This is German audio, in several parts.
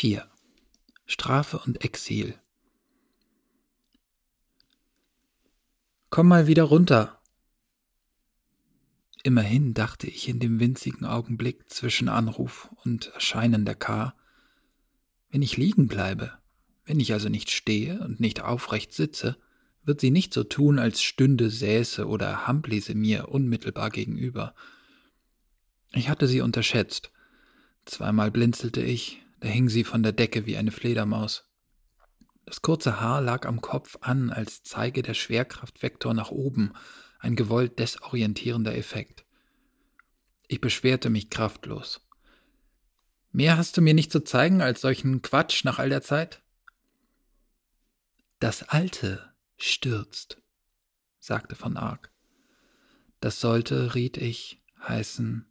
4. Strafe und Exil. Komm mal wieder runter. Immerhin dachte ich in dem winzigen Augenblick zwischen Anruf und Erscheinen der K. Wenn ich liegen bleibe, wenn ich also nicht stehe und nicht aufrecht sitze, wird sie nicht so tun, als stünde, säße oder hamplise mir unmittelbar gegenüber. Ich hatte sie unterschätzt. Zweimal blinzelte ich, da hing sie von der Decke wie eine Fledermaus. Das kurze Haar lag am Kopf an, als zeige der Schwerkraftvektor nach oben, ein gewollt desorientierender Effekt. Ich beschwerte mich kraftlos. Mehr hast du mir nicht zu zeigen als solchen Quatsch nach all der Zeit? Das Alte stürzt, sagte von Ark. Das sollte, riet ich, heißen,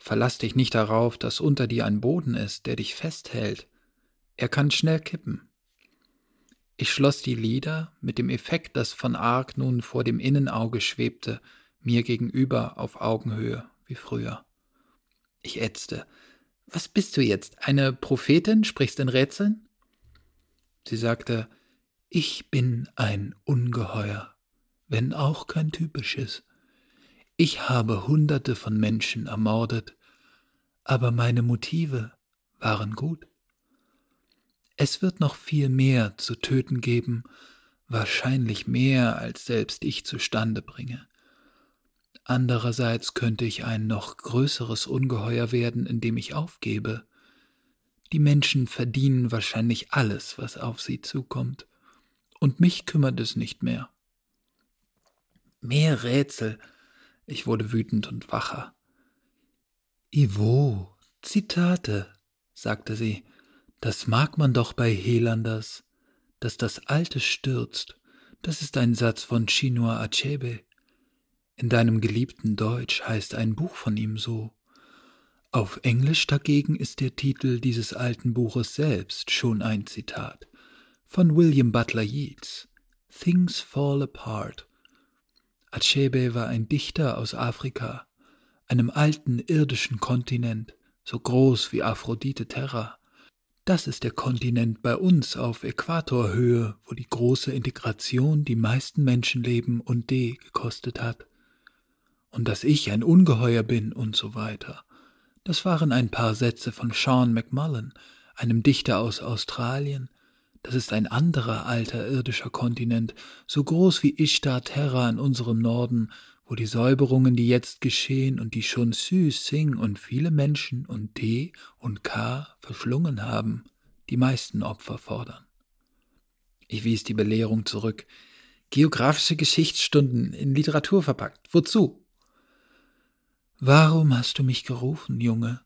verlass dich nicht darauf, dass unter dir ein Boden ist, der dich festhält. Er kann schnell kippen. Ich schloss die Lider mit dem Effekt, dass von Ark nun vor dem Innenauge schwebte, mir gegenüber auf Augenhöhe wie früher. Ich ätzte. Was bist du jetzt? Eine Prophetin? Sprichst in Rätseln? Sie sagte, ich bin ein Ungeheuer, wenn auch kein typisches. Ich habe Hunderte von Menschen ermordet, aber meine Motive waren gut. Es wird noch viel mehr zu töten geben, wahrscheinlich mehr, als selbst ich zustande bringe. Andererseits könnte ich ein noch größeres Ungeheuer werden, indem ich aufgebe. Die Menschen verdienen wahrscheinlich alles, was auf sie zukommt und mich kümmert es nicht mehr. Mehr Rätsel. Ich wurde wütend und wacher. Ivo, Zitate, sagte sie, das mag man doch bei Helanders, dass das Alte stürzt, das ist ein Satz von Chinua Achebe. In deinem geliebten Deutsch heißt ein Buch von ihm so. Auf Englisch dagegen ist der Titel dieses alten Buches selbst schon ein Zitat von William Butler Yeats Things Fall Apart. Achebe war ein Dichter aus Afrika, einem alten irdischen Kontinent, so groß wie Aphrodite Terra. Das ist der Kontinent bei uns auf Äquatorhöhe, wo die große Integration die meisten Menschenleben und D gekostet hat. Und dass ich ein Ungeheuer bin und so weiter. Das waren ein paar Sätze von Sean McMullen, einem Dichter aus Australien, das ist ein anderer alter irdischer Kontinent, so groß wie Ishtar Terra in unserem Norden, wo die Säuberungen, die jetzt geschehen und die schon Sü Sing und viele Menschen und D und K verschlungen haben, die meisten Opfer fordern. Ich wies die Belehrung zurück. Geografische Geschichtsstunden in Literatur verpackt. Wozu? Warum hast du mich gerufen, Junge?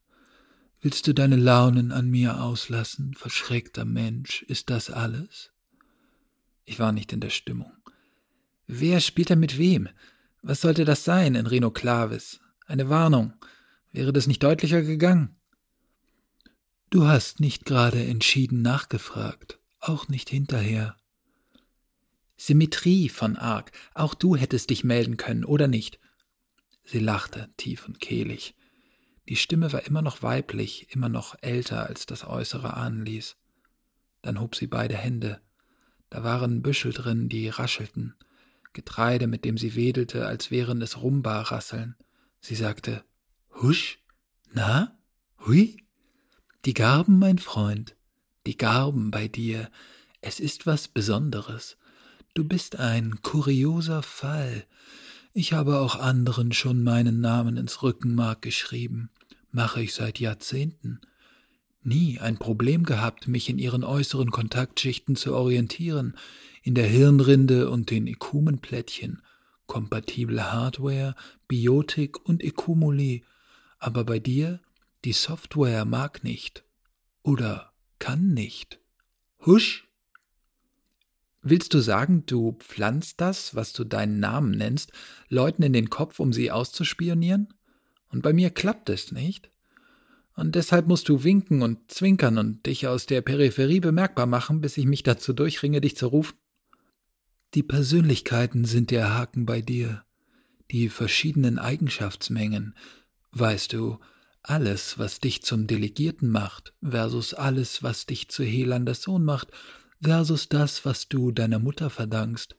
Willst du deine Launen an mir auslassen, verschreckter Mensch? Ist das alles? Ich war nicht in der Stimmung. Wer spielt da mit wem? Was sollte das sein in Reno Clavis? Eine Warnung. Wäre das nicht deutlicher gegangen? Du hast nicht gerade entschieden nachgefragt, auch nicht hinterher. Symmetrie von Ark, auch du hättest dich melden können, oder nicht? Sie lachte tief und kehlig. Die Stimme war immer noch weiblich, immer noch älter, als das Äußere ahnen ließ. Dann hob sie beide Hände. Da waren Büschel drin, die raschelten, Getreide, mit dem sie wedelte, als wären es Rumba-Rasseln. Sie sagte, Husch? Na? Hui? Die Garben, mein Freund, die Garben bei dir, es ist was Besonderes. Du bist ein kurioser Fall. Ich habe auch anderen schon meinen Namen ins Rückenmark geschrieben mache ich seit Jahrzehnten. Nie ein Problem gehabt, mich in ihren äußeren Kontaktschichten zu orientieren, in der Hirnrinde und den Ekumenplättchen, kompatible Hardware, Biotik und Ekumuli, aber bei dir, die Software mag nicht oder kann nicht. Husch! Willst du sagen, du pflanzt das, was du deinen Namen nennst, Leuten in den Kopf, um sie auszuspionieren? Und bei mir klappt es nicht. Und deshalb musst du winken und zwinkern und dich aus der Peripherie bemerkbar machen, bis ich mich dazu durchringe, dich zu rufen. Die Persönlichkeiten sind der Haken bei dir, die verschiedenen Eigenschaftsmengen. Weißt du, Alles, was dich zum Delegierten macht, versus alles, was dich zu Helanders Sohn macht, versus das, was du deiner Mutter verdankst.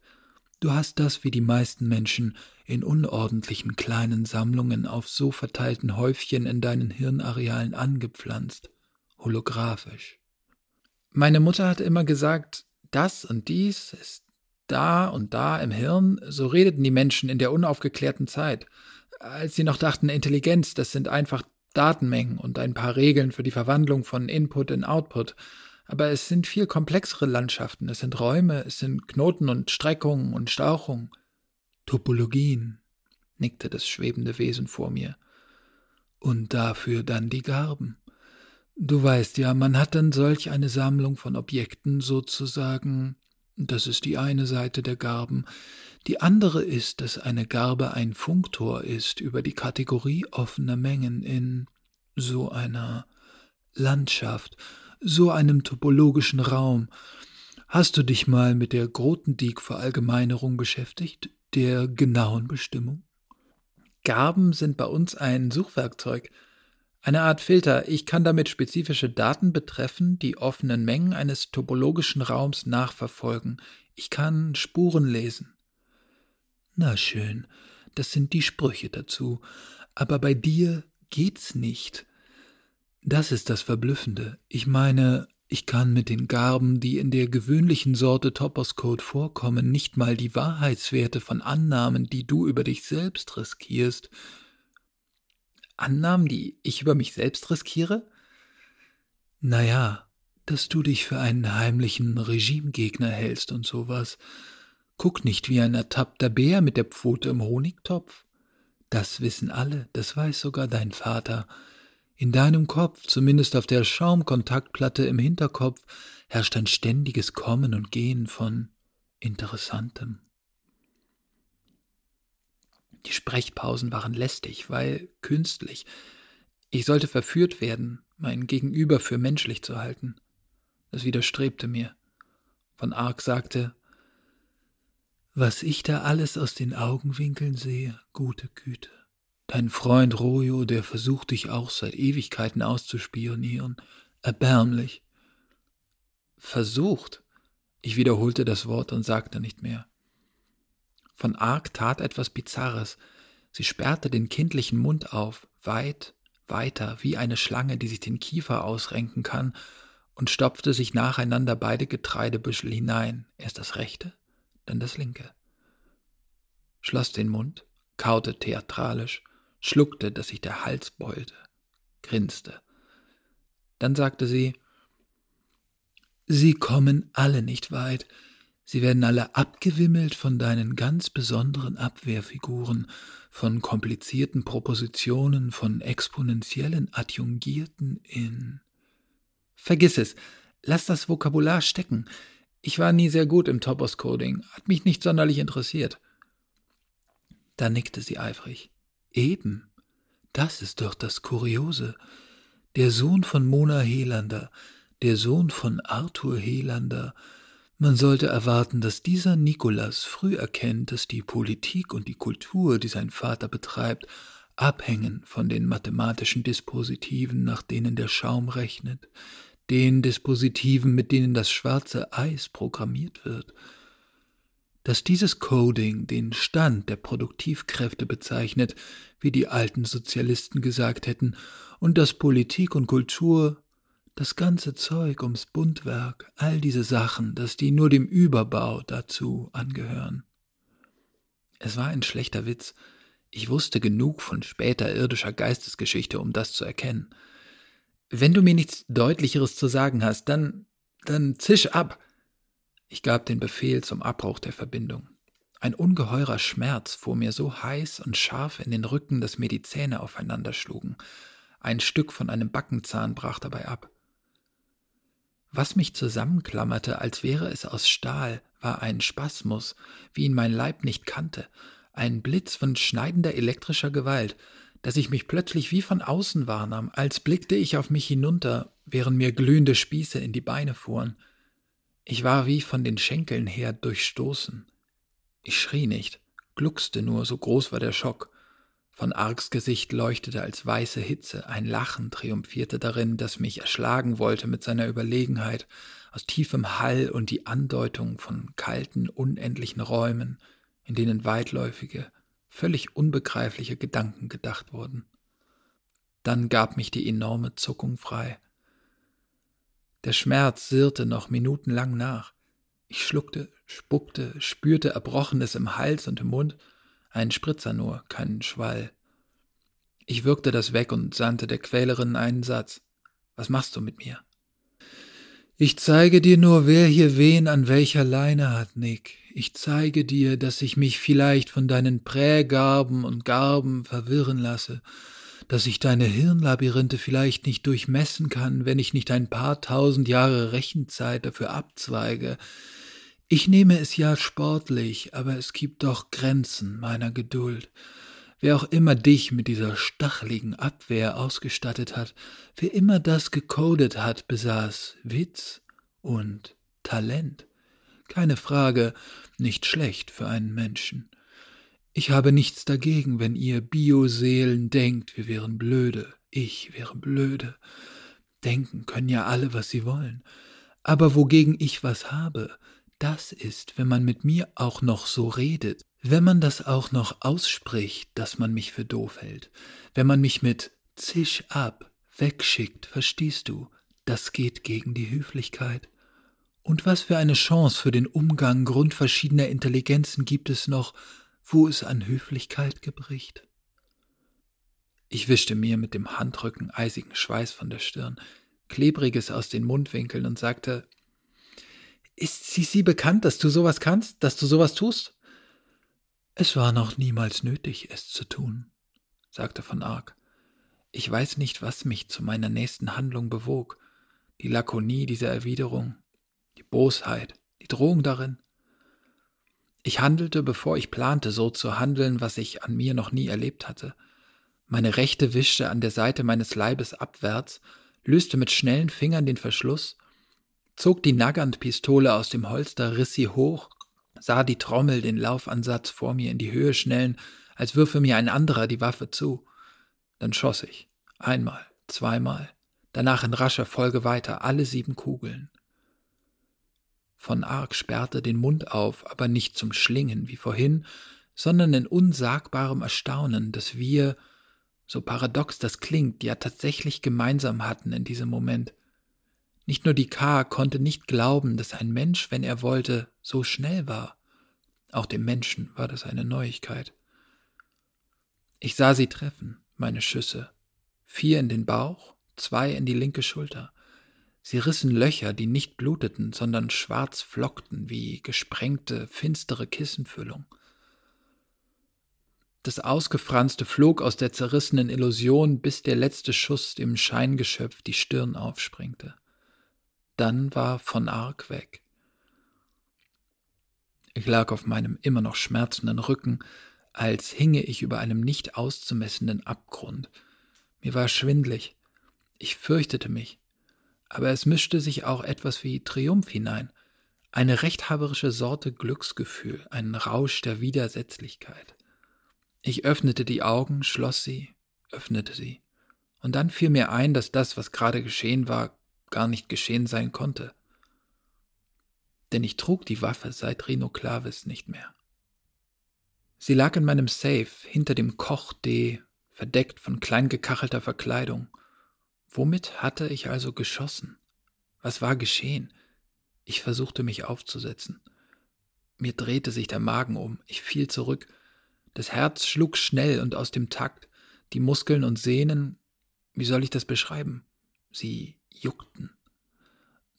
Du hast das wie die meisten Menschen in unordentlichen kleinen Sammlungen auf so verteilten Häufchen in deinen Hirnarealen angepflanzt, holographisch. Meine Mutter hat immer gesagt, das und dies ist da und da im Hirn, so redeten die Menschen in der unaufgeklärten Zeit, als sie noch dachten, Intelligenz, das sind einfach Datenmengen und ein paar Regeln für die Verwandlung von Input in Output. Aber es sind viel komplexere Landschaften. Es sind Räume, es sind Knoten und Streckungen und Stauchungen. Topologien, nickte das schwebende Wesen vor mir. Und dafür dann die Garben. Du weißt ja, man hat dann solch eine Sammlung von Objekten sozusagen. Das ist die eine Seite der Garben. Die andere ist, dass eine Garbe ein Funktor ist über die Kategorie offener Mengen in so einer Landschaft, so einem topologischen Raum. Hast du dich mal mit der Grothendieck-Verallgemeinerung beschäftigt, der genauen Bestimmung? Garben sind bei uns ein Suchwerkzeug, eine Art Filter. Ich kann damit spezifische Daten betreffen die offenen Mengen eines topologischen Raums nachverfolgen. Ich kann Spuren lesen. Na schön, das sind die Sprüche dazu. Aber bei dir geht's nicht. Das ist das Verblüffende. Ich meine, ich kann mit den Garben, die in der gewöhnlichen Sorte Topos-Code vorkommen, nicht mal die Wahrheitswerte von Annahmen, die du über dich selbst riskierst. Annahmen, die ich über mich selbst riskiere? Naja, dass du dich für einen heimlichen Regimegegner hältst und sowas. Guck nicht wie ein ertappter Bär mit der Pfote im Honigtopf. Das wissen alle, das weiß sogar dein Vater. In deinem Kopf, zumindest auf der Schaumkontaktplatte im Hinterkopf, herrscht ein ständiges Kommen und Gehen von Interessantem. Die Sprechpausen waren lästig, weil künstlich. Ich sollte verführt werden, mein Gegenüber für menschlich zu halten. Das widerstrebte mir. Von Ark sagte, was ich da alles aus den Augenwinkeln sehe, gute Güte. Dein Freund Rojo, der versucht dich auch seit Ewigkeiten auszuspionieren. Erbärmlich. Versucht? Ich wiederholte das Wort und sagte nicht mehr. Von Ark tat etwas Bizarres. Sie sperrte den kindlichen Mund auf, weit, weiter, wie eine Schlange, die sich den Kiefer ausrenken kann, und stopfte sich nacheinander beide Getreidebüschel hinein, erst das rechte, dann das linke. Schloss den Mund, kaute theatralisch, schluckte, dass sich der Hals beulte, grinste. Dann sagte sie, Sie kommen alle nicht weit, Sie werden alle abgewimmelt von deinen ganz besonderen Abwehrfiguren, von komplizierten Propositionen, von exponentiellen Adjungierten in. Vergiss es, lass das Vokabular stecken. Ich war nie sehr gut im Topos-Coding, hat mich nicht sonderlich interessiert. Da nickte sie eifrig. Eben, das ist doch das Kuriose. Der Sohn von Mona Helander, der Sohn von Arthur Helander. Man sollte erwarten, dass dieser Nikolas früh erkennt, dass die Politik und die Kultur, die sein Vater betreibt, abhängen von den mathematischen Dispositiven, nach denen der Schaum rechnet, den Dispositiven, mit denen das schwarze Eis programmiert wird, dass dieses Coding den Stand der Produktivkräfte bezeichnet, wie die alten Sozialisten gesagt hätten, und dass Politik und Kultur, das ganze Zeug ums Buntwerk, all diese Sachen, dass die nur dem Überbau dazu angehören. Es war ein schlechter Witz. Ich wusste genug von später irdischer Geistesgeschichte, um das zu erkennen. Wenn du mir nichts Deutlicheres zu sagen hast, dann, dann zisch ab. Ich gab den Befehl zum Abbruch der Verbindung. Ein ungeheurer Schmerz fuhr mir so heiß und scharf in den Rücken, dass mir die Zähne aufeinander schlugen. Ein Stück von einem Backenzahn brach dabei ab. Was mich zusammenklammerte, als wäre es aus Stahl, war ein Spasmus, wie ihn mein Leib nicht kannte, ein Blitz von schneidender elektrischer Gewalt, dass ich mich plötzlich wie von außen wahrnahm, als blickte ich auf mich hinunter, während mir glühende Spieße in die Beine fuhren. Ich war wie von den Schenkeln her durchstoßen. Ich schrie nicht, gluckste nur, so groß war der Schock. Von Arks Gesicht leuchtete als weiße Hitze, ein Lachen triumphierte darin, das mich erschlagen wollte mit seiner Überlegenheit, aus tiefem Hall und die Andeutung von kalten, unendlichen Räumen, in denen weitläufige, völlig unbegreifliche Gedanken gedacht wurden. Dann gab mich die enorme Zuckung frei. Der Schmerz sirrte noch minutenlang nach. Ich schluckte, spuckte, spürte Erbrochenes im Hals und im Mund, ein Spritzer nur, keinen Schwall. Ich würgte das weg und sandte der Quälerin einen Satz. Was machst du mit mir? Ich zeige dir nur, wer hier wen an welcher Leine hat, Nick. Ich zeige dir, dass ich mich vielleicht von deinen Prägarben und Garben verwirren lasse, dass ich deine Hirnlabyrinthe vielleicht nicht durchmessen kann, wenn ich nicht ein paar tausend Jahre Rechenzeit dafür abzweige. Ich nehme es ja sportlich, aber es gibt doch Grenzen meiner Geduld. Wer auch immer dich mit dieser stacheligen Abwehr ausgestattet hat, wer immer das gecodet hat, besaß Witz und Talent. Keine Frage, nicht schlecht für einen Menschen. Ich habe nichts dagegen, wenn ihr Bioseelen denkt, wir wären blöde, ich wäre blöde. Denken können ja alle, was sie wollen. Aber wogegen ich was habe, das ist, wenn man mit mir auch noch so redet, wenn man das auch noch ausspricht, dass man mich für doof hält, wenn man mich mit Zisch ab wegschickt, verstehst du, das geht gegen die Höflichkeit. Und was für eine Chance für den Umgang grundverschiedener Intelligenzen gibt es noch, wo es an Höflichkeit gebricht. Ich wischte mir mit dem Handrücken eisigen Schweiß von der Stirn, klebriges aus den Mundwinkeln und sagte, ist sie sie bekannt, dass du sowas kannst, dass du sowas tust? Es war noch niemals nötig, es zu tun, sagte von Ark. Ich weiß nicht, was mich zu meiner nächsten Handlung bewog, die Lakonie dieser Erwiderung, die Bosheit, die Drohung darin. Ich handelte, bevor ich plante, so zu handeln, was ich an mir noch nie erlebt hatte. Meine Rechte wischte an der Seite meines Leibes abwärts, löste mit schnellen Fingern den Verschluss, zog die Nagant-Pistole aus dem Holster, riss sie hoch, sah die Trommel den Laufansatz vor mir in die Höhe schnellen, als würfe mir ein anderer die Waffe zu. Dann schoss ich. Einmal, zweimal, danach in rascher Folge weiter, alle sieben Kugeln. Von Ark sperrte den Mund auf, aber nicht zum Schlingen wie vorhin, sondern in unsagbarem Erstaunen, dass wir, so paradox das klingt, ja tatsächlich gemeinsam hatten in diesem Moment. Nicht nur die K konnte nicht glauben, dass ein Mensch, wenn er wollte, so schnell war. Auch dem Menschen war das eine Neuigkeit. Ich sah sie treffen, meine Schüsse. Vier in den Bauch, zwei in die linke Schulter. Sie rissen Löcher, die nicht bluteten, sondern schwarz flockten wie gesprengte, finstere Kissenfüllung. Das Ausgefranste flog aus der zerrissenen Illusion, bis der letzte Schuss dem Scheingeschöpf die Stirn aufsprengte. Dann war von Ark weg. Ich lag auf meinem immer noch schmerzenden Rücken, als hinge ich über einem nicht auszumessenden Abgrund. Mir war schwindlig. Ich fürchtete mich aber es mischte sich auch etwas wie Triumph hinein, eine rechthaberische Sorte Glücksgefühl, ein Rausch der Widersetzlichkeit. Ich öffnete die Augen, schloss sie, öffnete sie, und dann fiel mir ein, dass das, was gerade geschehen war, gar nicht geschehen sein konnte. Denn ich trug die Waffe seit Rino Clavis nicht mehr. Sie lag in meinem Safe hinter dem Koch D, verdeckt von kleingekachelter Verkleidung, Womit hatte ich also geschossen? Was war geschehen? Ich versuchte mich aufzusetzen. Mir drehte sich der Magen um, ich fiel zurück. Das Herz schlug schnell und aus dem Takt. Die Muskeln und Sehnen, wie soll ich das beschreiben? Sie juckten.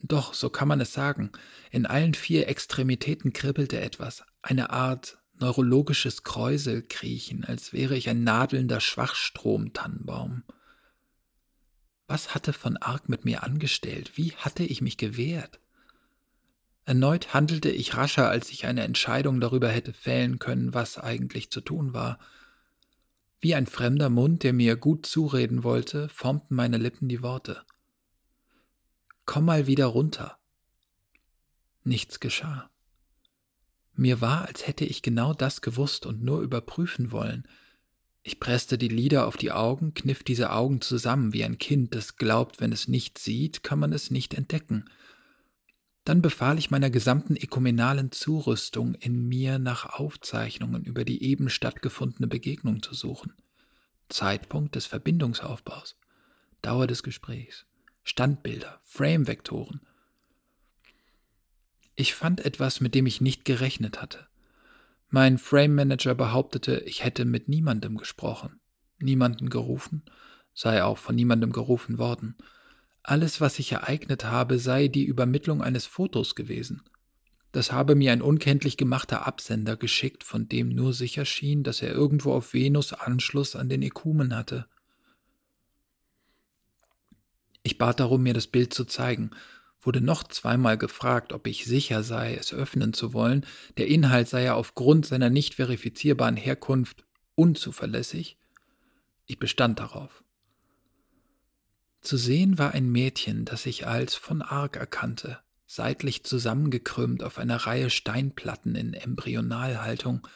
Doch, so kann man es sagen, in allen vier Extremitäten kribbelte etwas, eine Art neurologisches Kräuselkriechen, als wäre ich ein nadelnder Schwachstrom-Tannenbaum. Was hatte von Ark mit mir angestellt? Wie hatte ich mich gewehrt? Erneut handelte ich rascher, als ich eine Entscheidung darüber hätte fällen können, was eigentlich zu tun war. Wie ein fremder Mund, der mir gut zureden wollte, formten meine Lippen die Worte. Komm mal wieder runter. Nichts geschah. Mir war, als hätte ich genau das gewusst und nur überprüfen wollen. Ich presste die Lider auf die Augen, kniff diese Augen zusammen wie ein Kind, das glaubt, wenn es nicht sieht, kann man es nicht entdecken. Dann befahl ich meiner gesamten ökumenalen Zurüstung, in mir nach Aufzeichnungen über die eben stattgefundene Begegnung zu suchen. Zeitpunkt des Verbindungsaufbaus, Dauer des Gesprächs, Standbilder, Frame-Vektoren. Ich fand etwas, mit dem ich nicht gerechnet hatte. Mein Frame Manager behauptete, ich hätte mit niemandem gesprochen, niemanden gerufen, sei auch von niemandem gerufen worden. Alles, was sich ereignet habe, sei die Übermittlung eines Fotos gewesen. Das habe mir ein unkenntlich gemachter Absender geschickt, von dem nur sicher schien, dass er irgendwo auf Venus Anschluss an den Ekumen hatte. Ich bat darum, mir das Bild zu zeigen, wurde noch zweimal gefragt, ob ich sicher sei, es öffnen zu wollen, der Inhalt sei ja aufgrund seiner nicht verifizierbaren Herkunft unzuverlässig. Ich bestand darauf. Zu sehen war ein Mädchen, das ich als von Arg erkannte, seitlich zusammengekrümmt auf einer Reihe Steinplatten in Embryonalhaltung,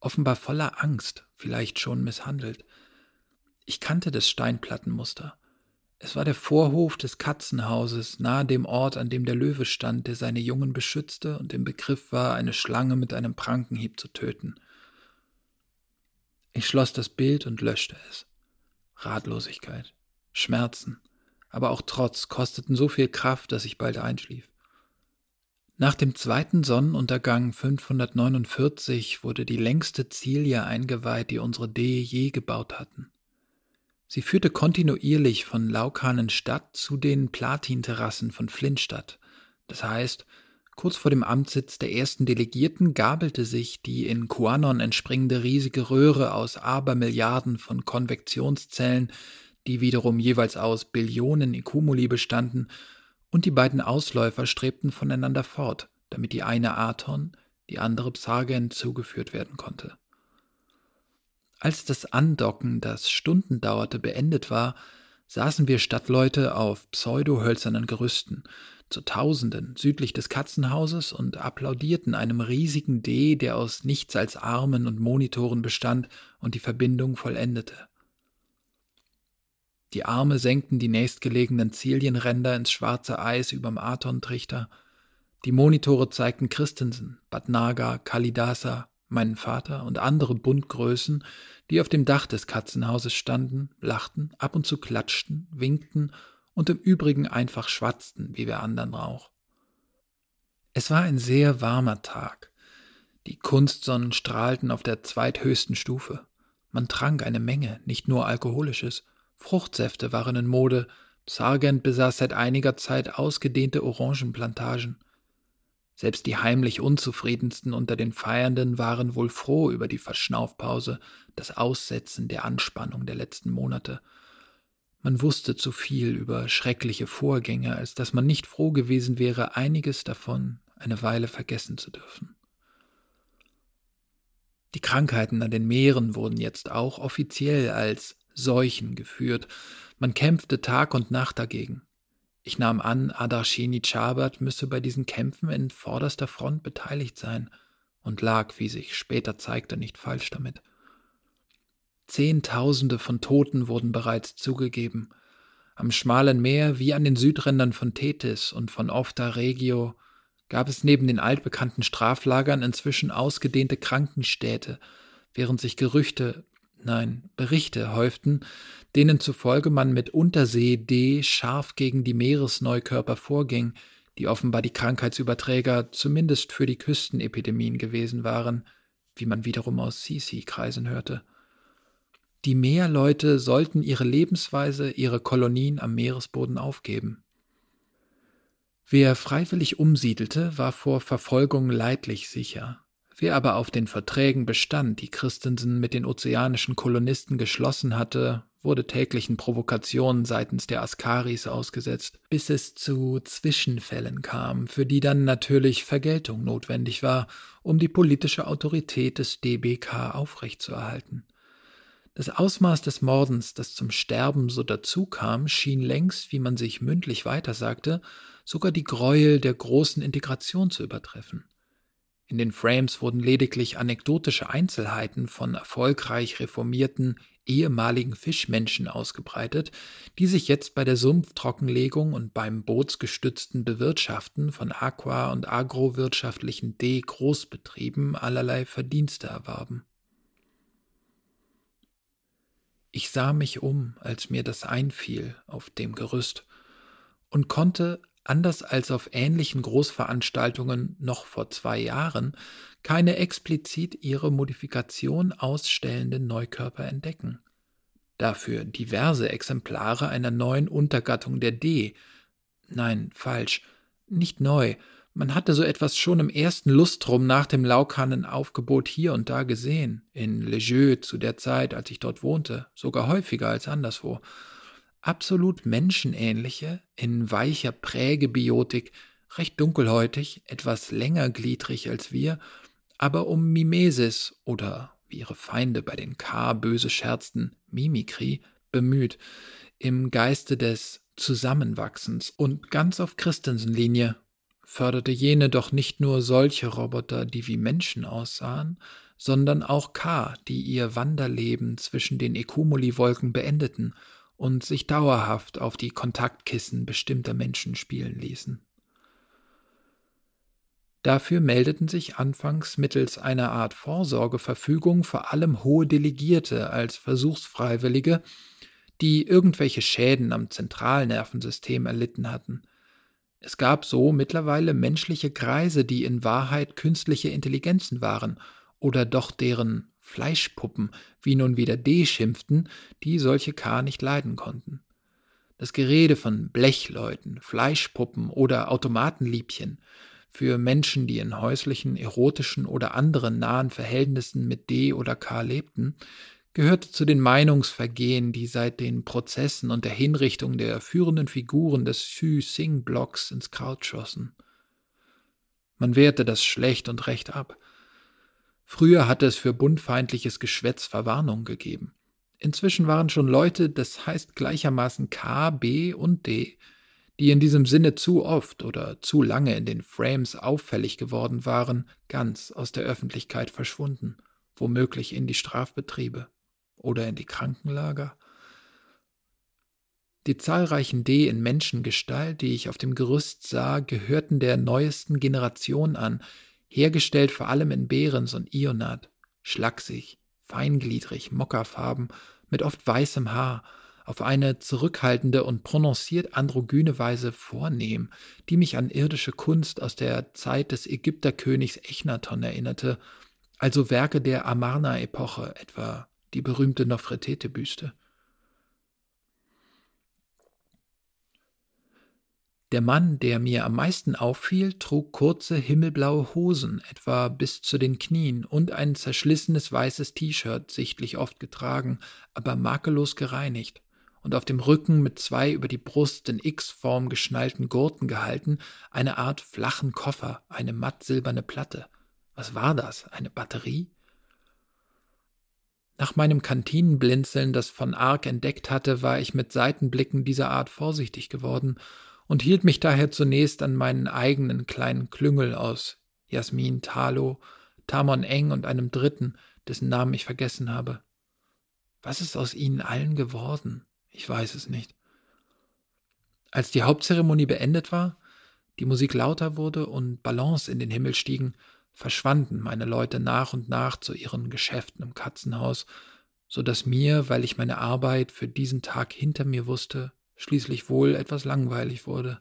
offenbar voller Angst, vielleicht schon misshandelt. Ich kannte das Steinplattenmuster. Es war der Vorhof des Katzenhauses, nahe dem Ort, an dem der Löwe stand, der seine Jungen beschützte und im Begriff war, eine Schlange mit einem Prankenhieb zu töten. Ich schloss das Bild und löschte es. Ratlosigkeit, Schmerzen, aber auch Trotz kosteten so viel Kraft, dass ich bald einschlief. Nach dem zweiten Sonnenuntergang 549 wurde die längste Zilie eingeweiht, die unsere D je gebaut hatten. Sie führte kontinuierlich von Laukanenstadt zu den Platinterrassen von Flintstadt. Das heißt, kurz vor dem Amtssitz der ersten Delegierten gabelte sich die in Quanon entspringende riesige Röhre aus Abermilliarden von Konvektionszellen, die wiederum jeweils aus Billionen Ekumuli bestanden, und die beiden Ausläufer strebten voneinander fort, damit die eine Aton, die andere Psargen zugeführt werden konnte. Als das Andocken, das Stunden dauerte, beendet war, saßen wir Stadtleute auf pseudohölzernen Gerüsten, zu Tausenden südlich des Katzenhauses und applaudierten einem riesigen D, der aus nichts als Armen und Monitoren bestand und die Verbindung vollendete. Die Arme senkten die nächstgelegenen Zilienränder ins schwarze Eis überm Aton-Trichter. Die Monitore zeigten Christensen, Badnaga, Kalidasa, meinen Vater und andere Buntgrößen, die auf dem Dach des Katzenhauses standen, lachten, ab und zu klatschten, winkten und im Übrigen einfach schwatzten, wie wir anderen auch. Es war ein sehr warmer Tag. Die Kunstsonnen strahlten auf der zweithöchsten Stufe. Man trank eine Menge, nicht nur alkoholisches. Fruchtsäfte waren in Mode. Sargent besaß seit einiger Zeit ausgedehnte Orangenplantagen. Selbst die heimlich unzufriedensten unter den Feiernden waren wohl froh über die Verschnaufpause, das Aussetzen der Anspannung der letzten Monate. Man wusste zu viel über schreckliche Vorgänge, als dass man nicht froh gewesen wäre, einiges davon eine Weile vergessen zu dürfen. Die Krankheiten an den Meeren wurden jetzt auch offiziell als Seuchen geführt. Man kämpfte Tag und Nacht dagegen. Ich nahm an, Adarshini Chabat müsse bei diesen Kämpfen in vorderster Front beteiligt sein und lag, wie sich später zeigte, nicht falsch damit. Zehntausende von Toten wurden bereits zugegeben. Am schmalen Meer wie an den Südrändern von Tethys und von Ofta Regio gab es neben den altbekannten Straflagern inzwischen ausgedehnte Krankenstädte, während sich Gerüchte nein, Berichte häuften, denen zufolge man mit Untersee D scharf gegen die Meeresneukörper vorging, die offenbar die Krankheitsüberträger zumindest für die Küstenepidemien gewesen waren, wie man wiederum aus Sisi-Kreisen hörte. Die Meerleute sollten ihre Lebensweise, ihre Kolonien am Meeresboden aufgeben. Wer freiwillig umsiedelte, war vor Verfolgung leidlich sicher. Wer aber auf den Verträgen bestand, die Christensen mit den ozeanischen Kolonisten geschlossen hatte, wurde täglichen Provokationen seitens der Askaris ausgesetzt, bis es zu Zwischenfällen kam, für die dann natürlich Vergeltung notwendig war, um die politische Autorität des DBK aufrechtzuerhalten. Das Ausmaß des Mordens, das zum Sterben so dazukam, schien längst, wie man sich mündlich weitersagte, sogar die Gräuel der großen Integration zu übertreffen. In den Frames wurden lediglich anekdotische Einzelheiten von erfolgreich reformierten, ehemaligen Fischmenschen ausgebreitet, die sich jetzt bei der Sumpftrockenlegung und beim bootsgestützten Bewirtschaften von aqua- und agrowirtschaftlichen D-Großbetrieben allerlei Verdienste erwarben. Ich sah mich um, als mir das einfiel auf dem Gerüst, und konnte, anders als auf ähnlichen Großveranstaltungen noch vor zwei Jahren, keine explizit ihre Modifikation ausstellenden Neukörper entdecken. Dafür diverse Exemplare einer neuen Untergattung der D. Nein, falsch, nicht neu, man hatte so etwas schon im ersten Lustrum nach dem Laukanenaufgebot hier und da gesehen, in Lejeux zu der Zeit, als ich dort wohnte, sogar häufiger als anderswo. Absolut menschenähnliche, in weicher Prägebiotik, recht dunkelhäutig, etwas längergliedrig als wir, aber um Mimesis oder, wie ihre Feinde bei den K böse scherzten, Mimikry, bemüht, im Geiste des Zusammenwachsens. Und ganz auf Christensen-Linie förderte jene doch nicht nur solche Roboter, die wie Menschen aussahen, sondern auch K, die ihr Wanderleben zwischen den Ekumuli-Wolken beendeten und sich dauerhaft auf die Kontaktkissen bestimmter Menschen spielen ließen. Dafür meldeten sich anfangs mittels einer Art Vorsorgeverfügung vor allem hohe Delegierte als Versuchsfreiwillige, die irgendwelche Schäden am Zentralnervensystem erlitten hatten – es gab so mittlerweile menschliche Kreise, die in Wahrheit künstliche Intelligenzen waren oder doch deren Fleischpuppen, wie nun wieder D schimpften, die solche K nicht leiden konnten. Das Gerede von Blechleuten, Fleischpuppen oder Automatenliebchen für Menschen, die in häuslichen, erotischen oder anderen nahen Verhältnissen mit D oder K lebten, gehörte zu den Meinungsvergehen, die seit den Prozessen und der Hinrichtung der führenden Figuren des Xu Sing-Blocks ins Kraut schossen. Man wehrte das schlecht und recht ab. Früher hatte es für bundfeindliches Geschwätz Verwarnung gegeben. Inzwischen waren schon Leute, das heißt gleichermaßen K, B und D, die in diesem Sinne zu oft oder zu lange in den Frames auffällig geworden waren, ganz aus der Öffentlichkeit verschwunden, womöglich in die Strafbetriebe oder in die Krankenlager? Die zahlreichen D in Menschengestalt, die ich auf dem Gerüst sah, gehörten der neuesten Generation an, hergestellt vor allem in Behrens und Ionat, schlaksig, feingliedrig, mockerfarben, mit oft weißem Haar, auf eine zurückhaltende und prononciert androgyne Weise vornehm, die mich an irdische Kunst aus der Zeit des Ägypterkönigs Echnaton erinnerte, also Werke der Amarna-Epoche, etwa die berühmte Nofretete-Büste. Der Mann, der mir am meisten auffiel, trug kurze himmelblaue Hosen, etwa bis zu den Knien, und ein zerschlissenes weißes T-Shirt, sichtlich oft getragen, aber makellos gereinigt, und auf dem Rücken mit zwei über die Brust in X-Form geschnallten Gurten gehalten, eine Art flachen Koffer, eine matt silberne Platte. Was war das? Eine Batterie? Nach meinem Kantinenblinzeln, das von Ark entdeckt hatte, war ich mit Seitenblicken dieser Art vorsichtig geworden und hielt mich daher zunächst an meinen eigenen kleinen Klüngel aus Jasmin, Talo, Tamon Eng und einem dritten, dessen Namen ich vergessen habe. Was ist aus ihnen allen geworden? Ich weiß es nicht. Als die Hauptzeremonie beendet war, die Musik lauter wurde und Ballons in den Himmel stiegen, verschwanden meine Leute nach und nach zu ihren Geschäften im Katzenhaus, so dass mir, weil ich meine Arbeit für diesen Tag hinter mir wusste, schließlich wohl etwas langweilig wurde.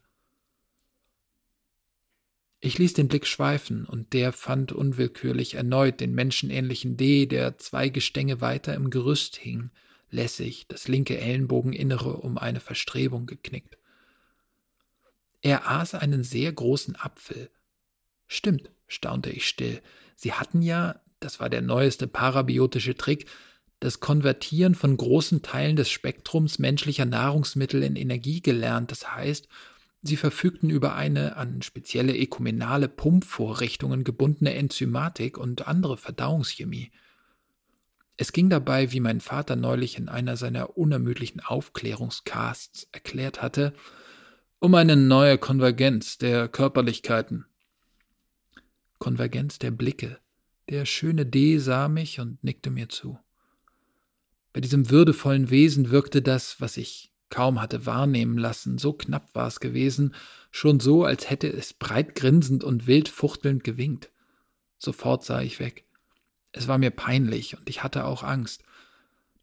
Ich ließ den Blick schweifen, und der fand unwillkürlich erneut den menschenähnlichen D, der zwei Gestänge weiter im Gerüst hing, lässig, das linke Ellenbogeninnere um eine Verstrebung geknickt. Er aß einen sehr großen Apfel. Stimmt, staunte ich still. Sie hatten ja, das war der neueste parabiotische Trick, das Konvertieren von großen Teilen des Spektrums menschlicher Nahrungsmittel in Energie gelernt. Das heißt, sie verfügten über eine an spezielle ekumenale Pumpvorrichtungen gebundene Enzymatik und andere Verdauungschemie. Es ging dabei, wie mein Vater neulich in einer seiner unermüdlichen Aufklärungscasts erklärt hatte, um eine neue Konvergenz der Körperlichkeiten. Konvergenz der Blicke. Der schöne D sah mich und nickte mir zu. Bei diesem würdevollen Wesen wirkte das, was ich kaum hatte wahrnehmen lassen, so knapp war es gewesen, schon so, als hätte es breit grinsend und wild fuchtelnd gewinkt. Sofort sah ich weg. Es war mir peinlich und ich hatte auch Angst.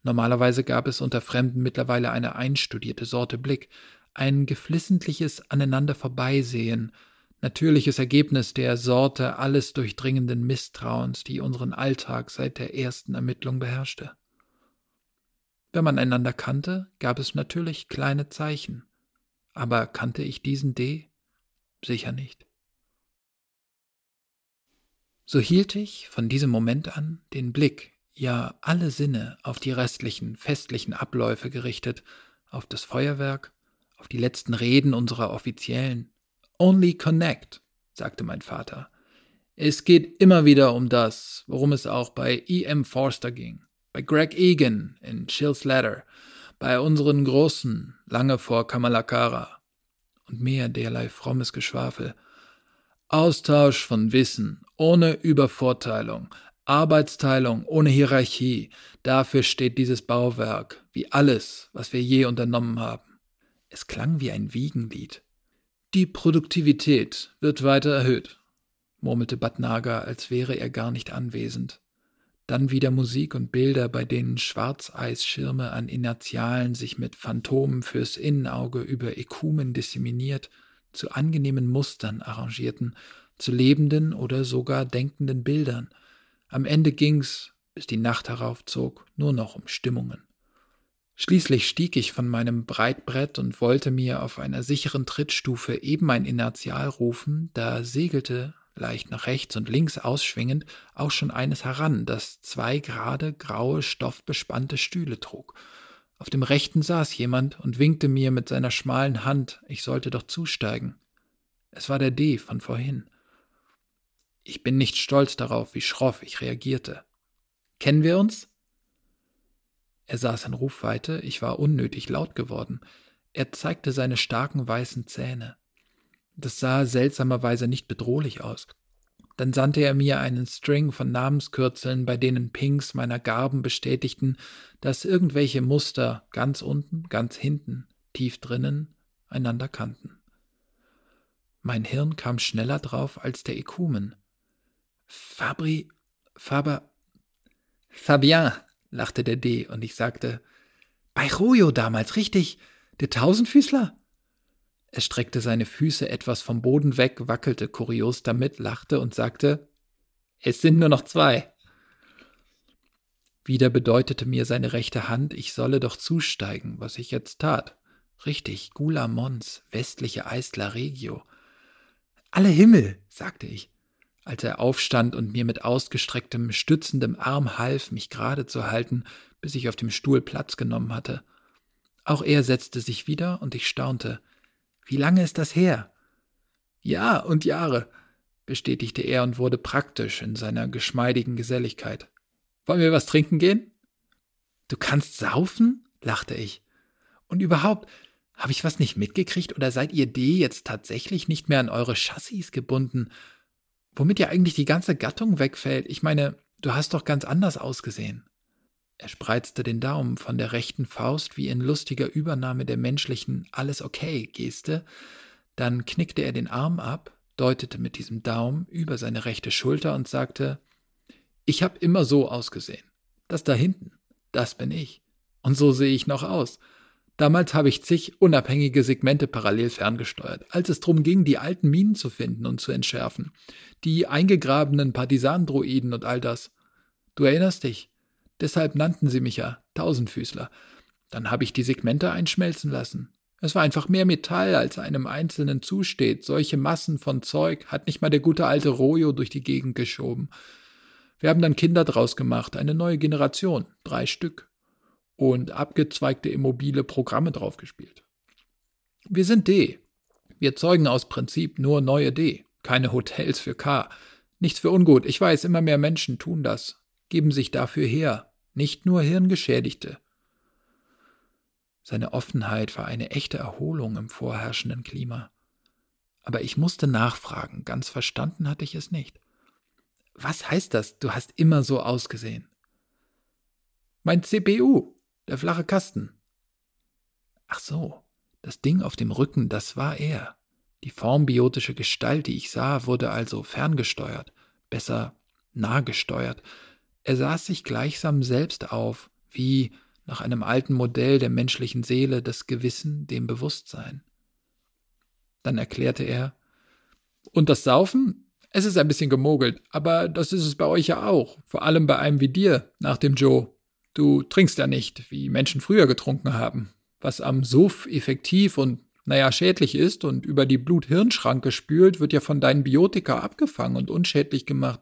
Normalerweise gab es unter Fremden mittlerweile eine einstudierte Sorte Blick, ein geflissentliches Aneinander vorbeisehen, natürliches Ergebnis der Sorte alles durchdringenden Misstrauens, die unseren Alltag seit der ersten Ermittlung beherrschte. Wenn man einander kannte, gab es natürlich kleine Zeichen. Aber kannte ich diesen D? Sicher nicht. So hielt ich von diesem Moment an den Blick, ja alle Sinne auf die restlichen festlichen Abläufe gerichtet, auf das Feuerwerk, auf die letzten Reden unserer Offiziellen. Only connect, sagte mein Vater. Es geht immer wieder um das, worum es auch bei E.M. Forster ging bei Greg Egan in Chill's Ladder, bei unseren Großen lange vor Kamalakara und mehr derlei frommes Geschwafel. Austausch von Wissen ohne Übervorteilung, Arbeitsteilung ohne Hierarchie, dafür steht dieses Bauwerk, wie alles, was wir je unternommen haben. Es klang wie ein Wiegenlied. Die Produktivität wird weiter erhöht, murmelte Batnaga, als wäre er gar nicht anwesend. Dann wieder Musik und Bilder, bei denen Schwarzeisschirme an Inertialen sich mit Phantomen fürs Innenauge über Ekumen disseminiert, zu angenehmen Mustern arrangierten, zu lebenden oder sogar denkenden Bildern. Am Ende ging's, bis die Nacht heraufzog, nur noch um Stimmungen. Schließlich stieg ich von meinem Breitbrett und wollte mir auf einer sicheren Trittstufe eben ein Inertial rufen, da segelte leicht nach rechts und links ausschwingend, auch schon eines heran, das zwei gerade graue, stoffbespannte Stühle trug. Auf dem rechten saß jemand und winkte mir mit seiner schmalen Hand, ich sollte doch zusteigen. Es war der D von vorhin. Ich bin nicht stolz darauf, wie schroff ich reagierte. Kennen wir uns? Er saß in Rufweite, ich war unnötig laut geworden. Er zeigte seine starken weißen Zähne. Das sah seltsamerweise nicht bedrohlich aus. Dann sandte er mir einen String von Namenskürzeln, bei denen Pinks meiner Garben bestätigten, dass irgendwelche Muster ganz unten, ganz hinten, tief drinnen einander kannten. Mein Hirn kam schneller drauf als der Ekumen. Fabri, Faber, Fabien, lachte der D, und ich sagte, bei Royo damals, richtig, der Tausendfüßler? Er streckte seine Füße etwas vom Boden weg, wackelte kurios damit, lachte und sagte, es sind nur noch zwei. Wieder bedeutete mir seine rechte Hand, ich solle doch zusteigen, was ich jetzt tat. Richtig, Gula Mons, westliche Eisler Regio. Alle Himmel, sagte ich, als er aufstand und mir mit ausgestrecktem, stützendem Arm half, mich gerade zu halten, bis ich auf dem Stuhl Platz genommen hatte. Auch er setzte sich wieder, und ich staunte. Wie lange ist das her? Ja und Jahre, bestätigte er und wurde praktisch in seiner geschmeidigen Geselligkeit. Wollen wir was trinken gehen? Du kannst saufen? lachte ich. Und überhaupt, habe ich was nicht mitgekriegt oder seid ihr D jetzt tatsächlich nicht mehr an eure Chassis gebunden? Womit ja eigentlich die ganze Gattung wegfällt. Ich meine, du hast doch ganz anders ausgesehen. Er spreizte den Daumen von der rechten Faust wie in lustiger Übernahme der menschlichen Alles okay Geste, dann knickte er den Arm ab, deutete mit diesem Daumen über seine rechte Schulter und sagte Ich hab immer so ausgesehen. Das da hinten, das bin ich. Und so sehe ich noch aus. Damals habe ich zig unabhängige Segmente parallel ferngesteuert, als es darum ging, die alten Minen zu finden und zu entschärfen, die eingegrabenen Partisanendroiden und all das. Du erinnerst dich? Deshalb nannten sie mich ja Tausendfüßler. Dann habe ich die Segmente einschmelzen lassen. Es war einfach mehr Metall, als einem Einzelnen zusteht. Solche Massen von Zeug hat nicht mal der gute alte Rojo durch die Gegend geschoben. Wir haben dann Kinder draus gemacht, eine neue Generation, drei Stück. Und abgezweigte immobile Programme draufgespielt. Wir sind D. Wir zeugen aus Prinzip nur neue D. Keine Hotels für K. Nichts für ungut. Ich weiß, immer mehr Menschen tun das, geben sich dafür her, nicht nur Hirngeschädigte. Seine Offenheit war eine echte Erholung im vorherrschenden Klima. Aber ich musste nachfragen, ganz verstanden hatte ich es nicht. Was heißt das, du hast immer so ausgesehen? Mein CPU, der flache Kasten. Ach so, das Ding auf dem Rücken, das war er. Die formbiotische Gestalt, die ich sah, wurde also ferngesteuert, besser nahgesteuert. Er saß sich gleichsam selbst auf, wie nach einem alten Modell der menschlichen Seele das Gewissen dem Bewusstsein. Dann erklärte er, und das Saufen? Es ist ein bisschen gemogelt, aber das ist es bei euch ja auch, vor allem bei einem wie dir, nach dem Joe. Du trinkst ja nicht, wie Menschen früher getrunken haben, was am Suff effektiv und naja, schädlich ist und über die Blut-Hirn-Schranke spült, wird ja von deinen Biotika abgefangen und unschädlich gemacht.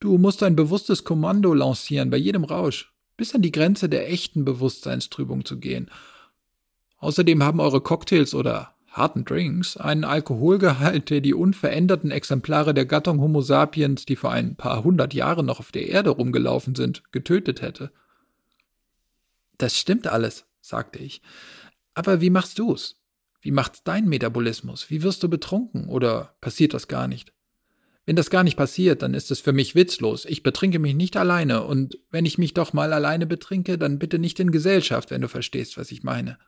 Du musst ein bewusstes Kommando lancieren bei jedem Rausch, bis an die Grenze der echten Bewusstseinstrübung zu gehen. Außerdem haben eure Cocktails oder harten Drinks einen Alkoholgehalt, der die unveränderten Exemplare der Gattung Homo sapiens, die vor ein paar hundert Jahren noch auf der Erde rumgelaufen sind, getötet hätte. Das stimmt alles, sagte ich. Aber wie machst du's? Wie macht's dein Metabolismus? Wie wirst du betrunken? Oder passiert das gar nicht? Wenn das gar nicht passiert, dann ist es für mich witzlos. Ich betrinke mich nicht alleine, und wenn ich mich doch mal alleine betrinke, dann bitte nicht in Gesellschaft, wenn du verstehst, was ich meine.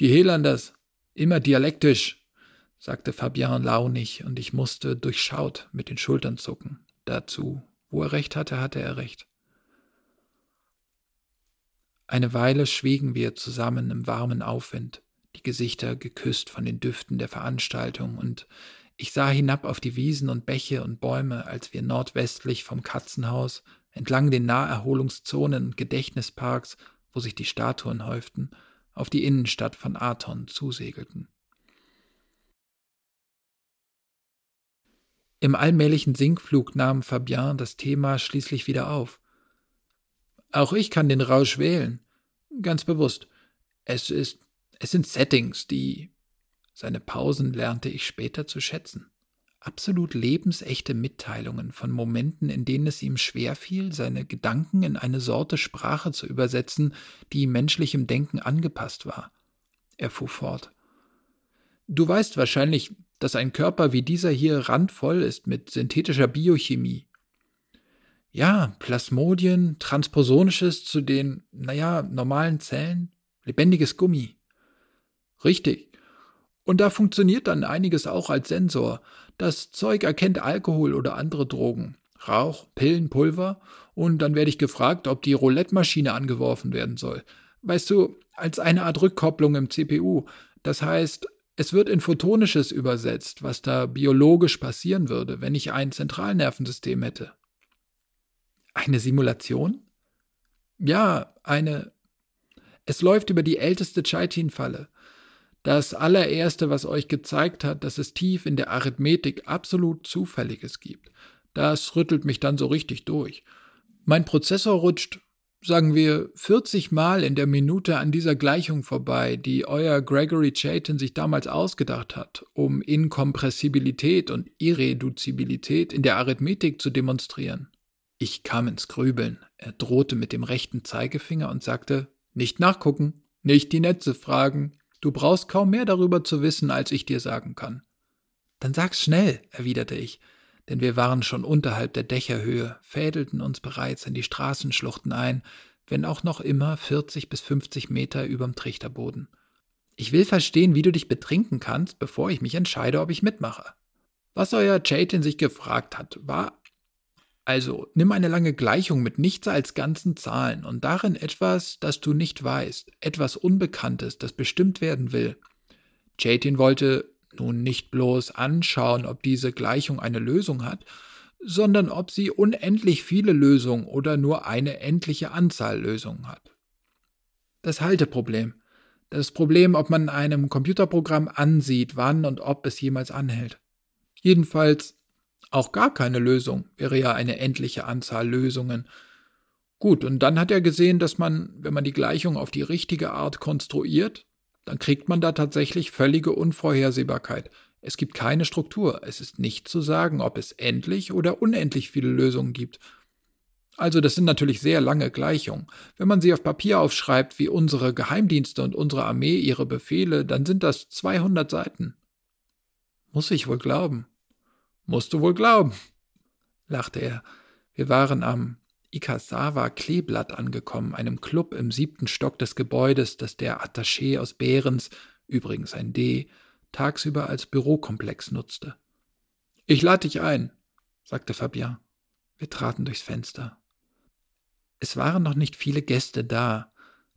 Die Helanders, immer dialektisch, sagte Fabian launig, und ich musste durchschaut mit den Schultern zucken. Dazu, wo er recht hatte, hatte er recht. Eine Weile schwiegen wir zusammen im warmen Aufwind, die Gesichter geküsst von den Düften der Veranstaltung, und ich sah hinab auf die Wiesen und Bäche und Bäume, als wir nordwestlich vom Katzenhaus, entlang den Naherholungszonen und Gedächtnisparks, wo sich die Statuen häuften, auf die Innenstadt von Aton zusegelten. Im allmählichen Sinkflug nahm Fabian das Thema schließlich wieder auf. Auch ich kann den Rausch wählen. Ganz bewusst. Es ist, es sind Settings, die. Seine Pausen lernte ich später zu schätzen. Absolut lebensechte Mitteilungen von Momenten, in denen es ihm schwerfiel, seine Gedanken in eine Sorte Sprache zu übersetzen, die menschlichem Denken angepasst war. Er fuhr fort. Du weißt wahrscheinlich, dass ein Körper wie dieser hier randvoll ist mit synthetischer Biochemie, ja, Plasmodien, Transposonisches zu den, naja, normalen Zellen, lebendiges Gummi. Richtig. Und da funktioniert dann einiges auch als Sensor. Das Zeug erkennt Alkohol oder andere Drogen, Rauch, Pillen, Pulver, und dann werde ich gefragt, ob die Roulette-Maschine angeworfen werden soll. Weißt du, als eine Art Rückkopplung im CPU. Das heißt, es wird in Photonisches übersetzt, was da biologisch passieren würde, wenn ich ein Zentralnervensystem hätte. Eine Simulation? Ja, eine. Es läuft über die älteste Chaitin-Falle. Das allererste, was euch gezeigt hat, dass es tief in der Arithmetik absolut Zufälliges gibt. Das rüttelt mich dann so richtig durch. Mein Prozessor rutscht, sagen wir, 40 Mal in der Minute an dieser Gleichung vorbei, die euer Gregory Chaitin sich damals ausgedacht hat, um Inkompressibilität und Irreduzibilität in der Arithmetik zu demonstrieren. Ich kam ins Grübeln. Er drohte mit dem rechten Zeigefinger und sagte, nicht nachgucken, nicht die Netze fragen. Du brauchst kaum mehr darüber zu wissen, als ich dir sagen kann. Dann sag's schnell, erwiderte ich, denn wir waren schon unterhalb der Dächerhöhe, fädelten uns bereits in die Straßenschluchten ein, wenn auch noch immer 40 bis 50 Meter überm Trichterboden. Ich will verstehen, wie du dich betrinken kannst, bevor ich mich entscheide, ob ich mitmache. Was euer Chatin sich gefragt hat, war also, nimm eine lange Gleichung mit nichts als ganzen Zahlen und darin etwas, das du nicht weißt, etwas Unbekanntes, das bestimmt werden will. Chatin wollte nun nicht bloß anschauen, ob diese Gleichung eine Lösung hat, sondern ob sie unendlich viele Lösungen oder nur eine endliche Anzahl Lösungen hat. Das Halteproblem. Das Problem, ob man einem Computerprogramm ansieht, wann und ob es jemals anhält. Jedenfalls auch gar keine Lösung wäre ja eine endliche Anzahl Lösungen. Gut, und dann hat er gesehen, dass man, wenn man die Gleichung auf die richtige Art konstruiert, dann kriegt man da tatsächlich völlige Unvorhersehbarkeit. Es gibt keine Struktur. Es ist nicht zu sagen, ob es endlich oder unendlich viele Lösungen gibt. Also das sind natürlich sehr lange Gleichungen. Wenn man sie auf Papier aufschreibt, wie unsere Geheimdienste und unsere Armee ihre Befehle, dann sind das 200 Seiten. Muss ich wohl glauben. Musst du wohl glauben, lachte er. Wir waren am Ikasawa Kleeblatt angekommen, einem Club im siebten Stock des Gebäudes, das der Attaché aus Behrens, übrigens ein D, tagsüber als Bürokomplex nutzte. Ich lade dich ein, sagte Fabien. Wir traten durchs Fenster. Es waren noch nicht viele Gäste da.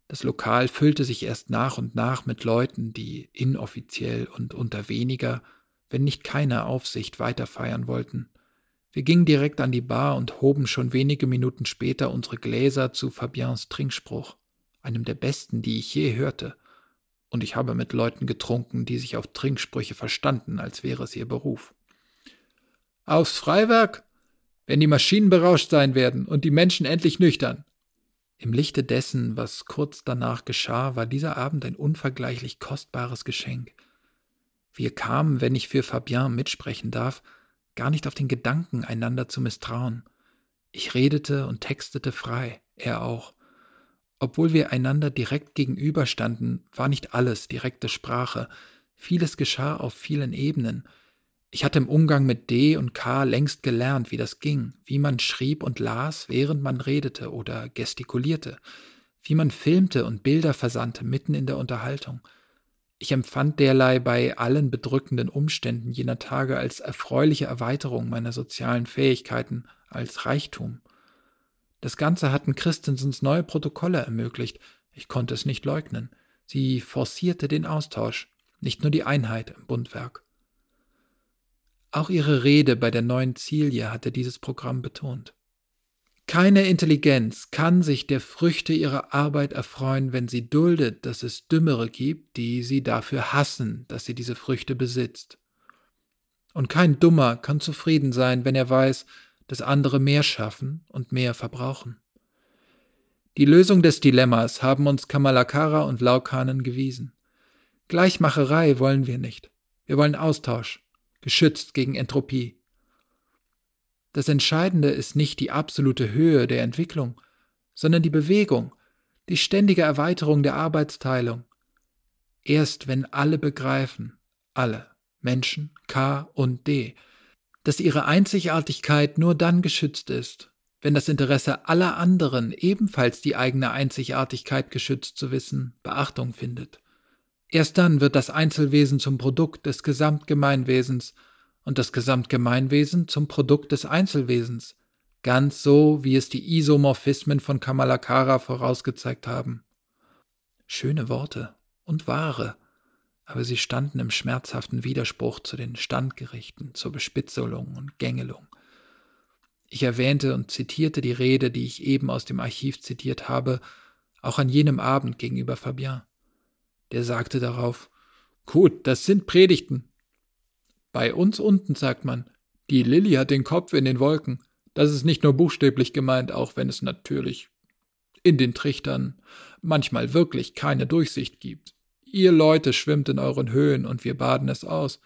Das Lokal füllte sich erst nach und nach mit Leuten, die inoffiziell und unter weniger, wenn nicht keiner Aufsicht weiterfeiern wollten. Wir gingen direkt an die Bar und hoben schon wenige Minuten später unsere Gläser zu Fabiens Trinkspruch, einem der besten, die ich je hörte. Und ich habe mit Leuten getrunken, die sich auf Trinksprüche verstanden, als wäre es ihr Beruf. Aufs Freiwerk, wenn die Maschinen berauscht sein werden und die Menschen endlich nüchtern. Im Lichte dessen, was kurz danach geschah, war dieser Abend ein unvergleichlich kostbares Geschenk. Wir kamen, wenn ich für Fabien mitsprechen darf, gar nicht auf den Gedanken, einander zu misstrauen. Ich redete und textete frei, er auch. Obwohl wir einander direkt gegenüberstanden, war nicht alles direkte Sprache. Vieles geschah auf vielen Ebenen. Ich hatte im Umgang mit D und K längst gelernt, wie das ging, wie man schrieb und las, während man redete oder gestikulierte, wie man filmte und Bilder versandte mitten in der Unterhaltung. Ich empfand derlei bei allen bedrückenden Umständen jener Tage als erfreuliche Erweiterung meiner sozialen Fähigkeiten, als Reichtum. Das Ganze hatten Christensens neue Protokolle ermöglicht, ich konnte es nicht leugnen. Sie forcierte den Austausch, nicht nur die Einheit im Bundwerk. Auch ihre Rede bei der neuen Zilie hatte dieses Programm betont. Keine Intelligenz kann sich der Früchte ihrer Arbeit erfreuen, wenn sie duldet, dass es Dümmere gibt, die sie dafür hassen, dass sie diese Früchte besitzt. Und kein Dummer kann zufrieden sein, wenn er weiß, dass andere mehr schaffen und mehr verbrauchen. Die Lösung des Dilemmas haben uns Kamalakara und Laukanen gewiesen. Gleichmacherei wollen wir nicht. Wir wollen Austausch, geschützt gegen Entropie. Das Entscheidende ist nicht die absolute Höhe der Entwicklung, sondern die Bewegung, die ständige Erweiterung der Arbeitsteilung. Erst wenn alle begreifen, alle, Menschen, K und D, dass ihre Einzigartigkeit nur dann geschützt ist, wenn das Interesse aller anderen ebenfalls die eigene Einzigartigkeit geschützt zu wissen Beachtung findet. Erst dann wird das Einzelwesen zum Produkt des Gesamtgemeinwesens und das Gesamtgemeinwesen zum Produkt des Einzelwesens, ganz so, wie es die Isomorphismen von Kamalakara vorausgezeigt haben. Schöne Worte und wahre, aber sie standen im schmerzhaften Widerspruch zu den Standgerichten, zur Bespitzelung und Gängelung. Ich erwähnte und zitierte die Rede, die ich eben aus dem Archiv zitiert habe, auch an jenem Abend gegenüber Fabien. Der sagte darauf, Gut, das sind Predigten, bei uns unten sagt man, die Lilly hat den Kopf in den Wolken. Das ist nicht nur buchstäblich gemeint, auch wenn es natürlich in den Trichtern manchmal wirklich keine Durchsicht gibt. Ihr Leute schwimmt in euren Höhen und wir baden es aus.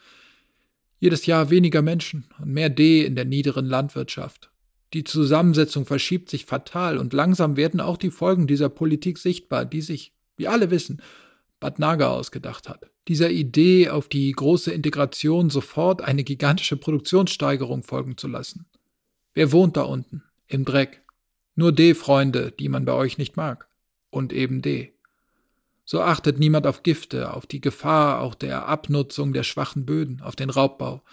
Jedes Jahr weniger Menschen und mehr D in der niederen Landwirtschaft. Die Zusammensetzung verschiebt sich fatal und langsam werden auch die Folgen dieser Politik sichtbar, die sich, wie alle wissen, Bad Naga ausgedacht hat. Dieser Idee, auf die große Integration sofort eine gigantische Produktionssteigerung folgen zu lassen. Wer wohnt da unten? Im Dreck. Nur D-Freunde, die man bei euch nicht mag. Und eben D. So achtet niemand auf Gifte, auf die Gefahr auch der Abnutzung der schwachen Böden, auf den Raubbau.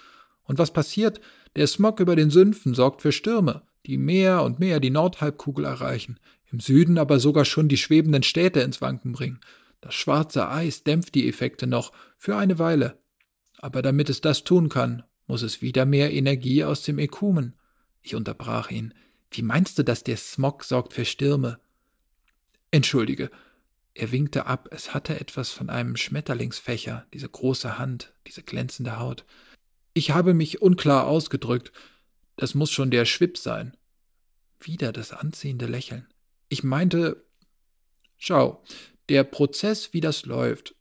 Und was passiert? Der Smog über den Sümpfen sorgt für Stürme, die mehr und mehr die Nordhalbkugel erreichen, im Süden aber sogar schon die schwebenden Städte ins Wanken bringen. Das schwarze Eis dämpft die Effekte noch für eine Weile. Aber damit es das tun kann, muss es wieder mehr Energie aus dem Ekumen. Ich unterbrach ihn. Wie meinst du, dass der Smog sorgt für Stürme? Entschuldige. Er winkte ab. Es hatte etwas von einem Schmetterlingsfächer, diese große Hand, diese glänzende Haut. Ich habe mich unklar ausgedrückt. Das muss schon der Schwipp sein. Wieder das anziehende Lächeln. Ich meinte, schau, der Prozess, wie das läuft,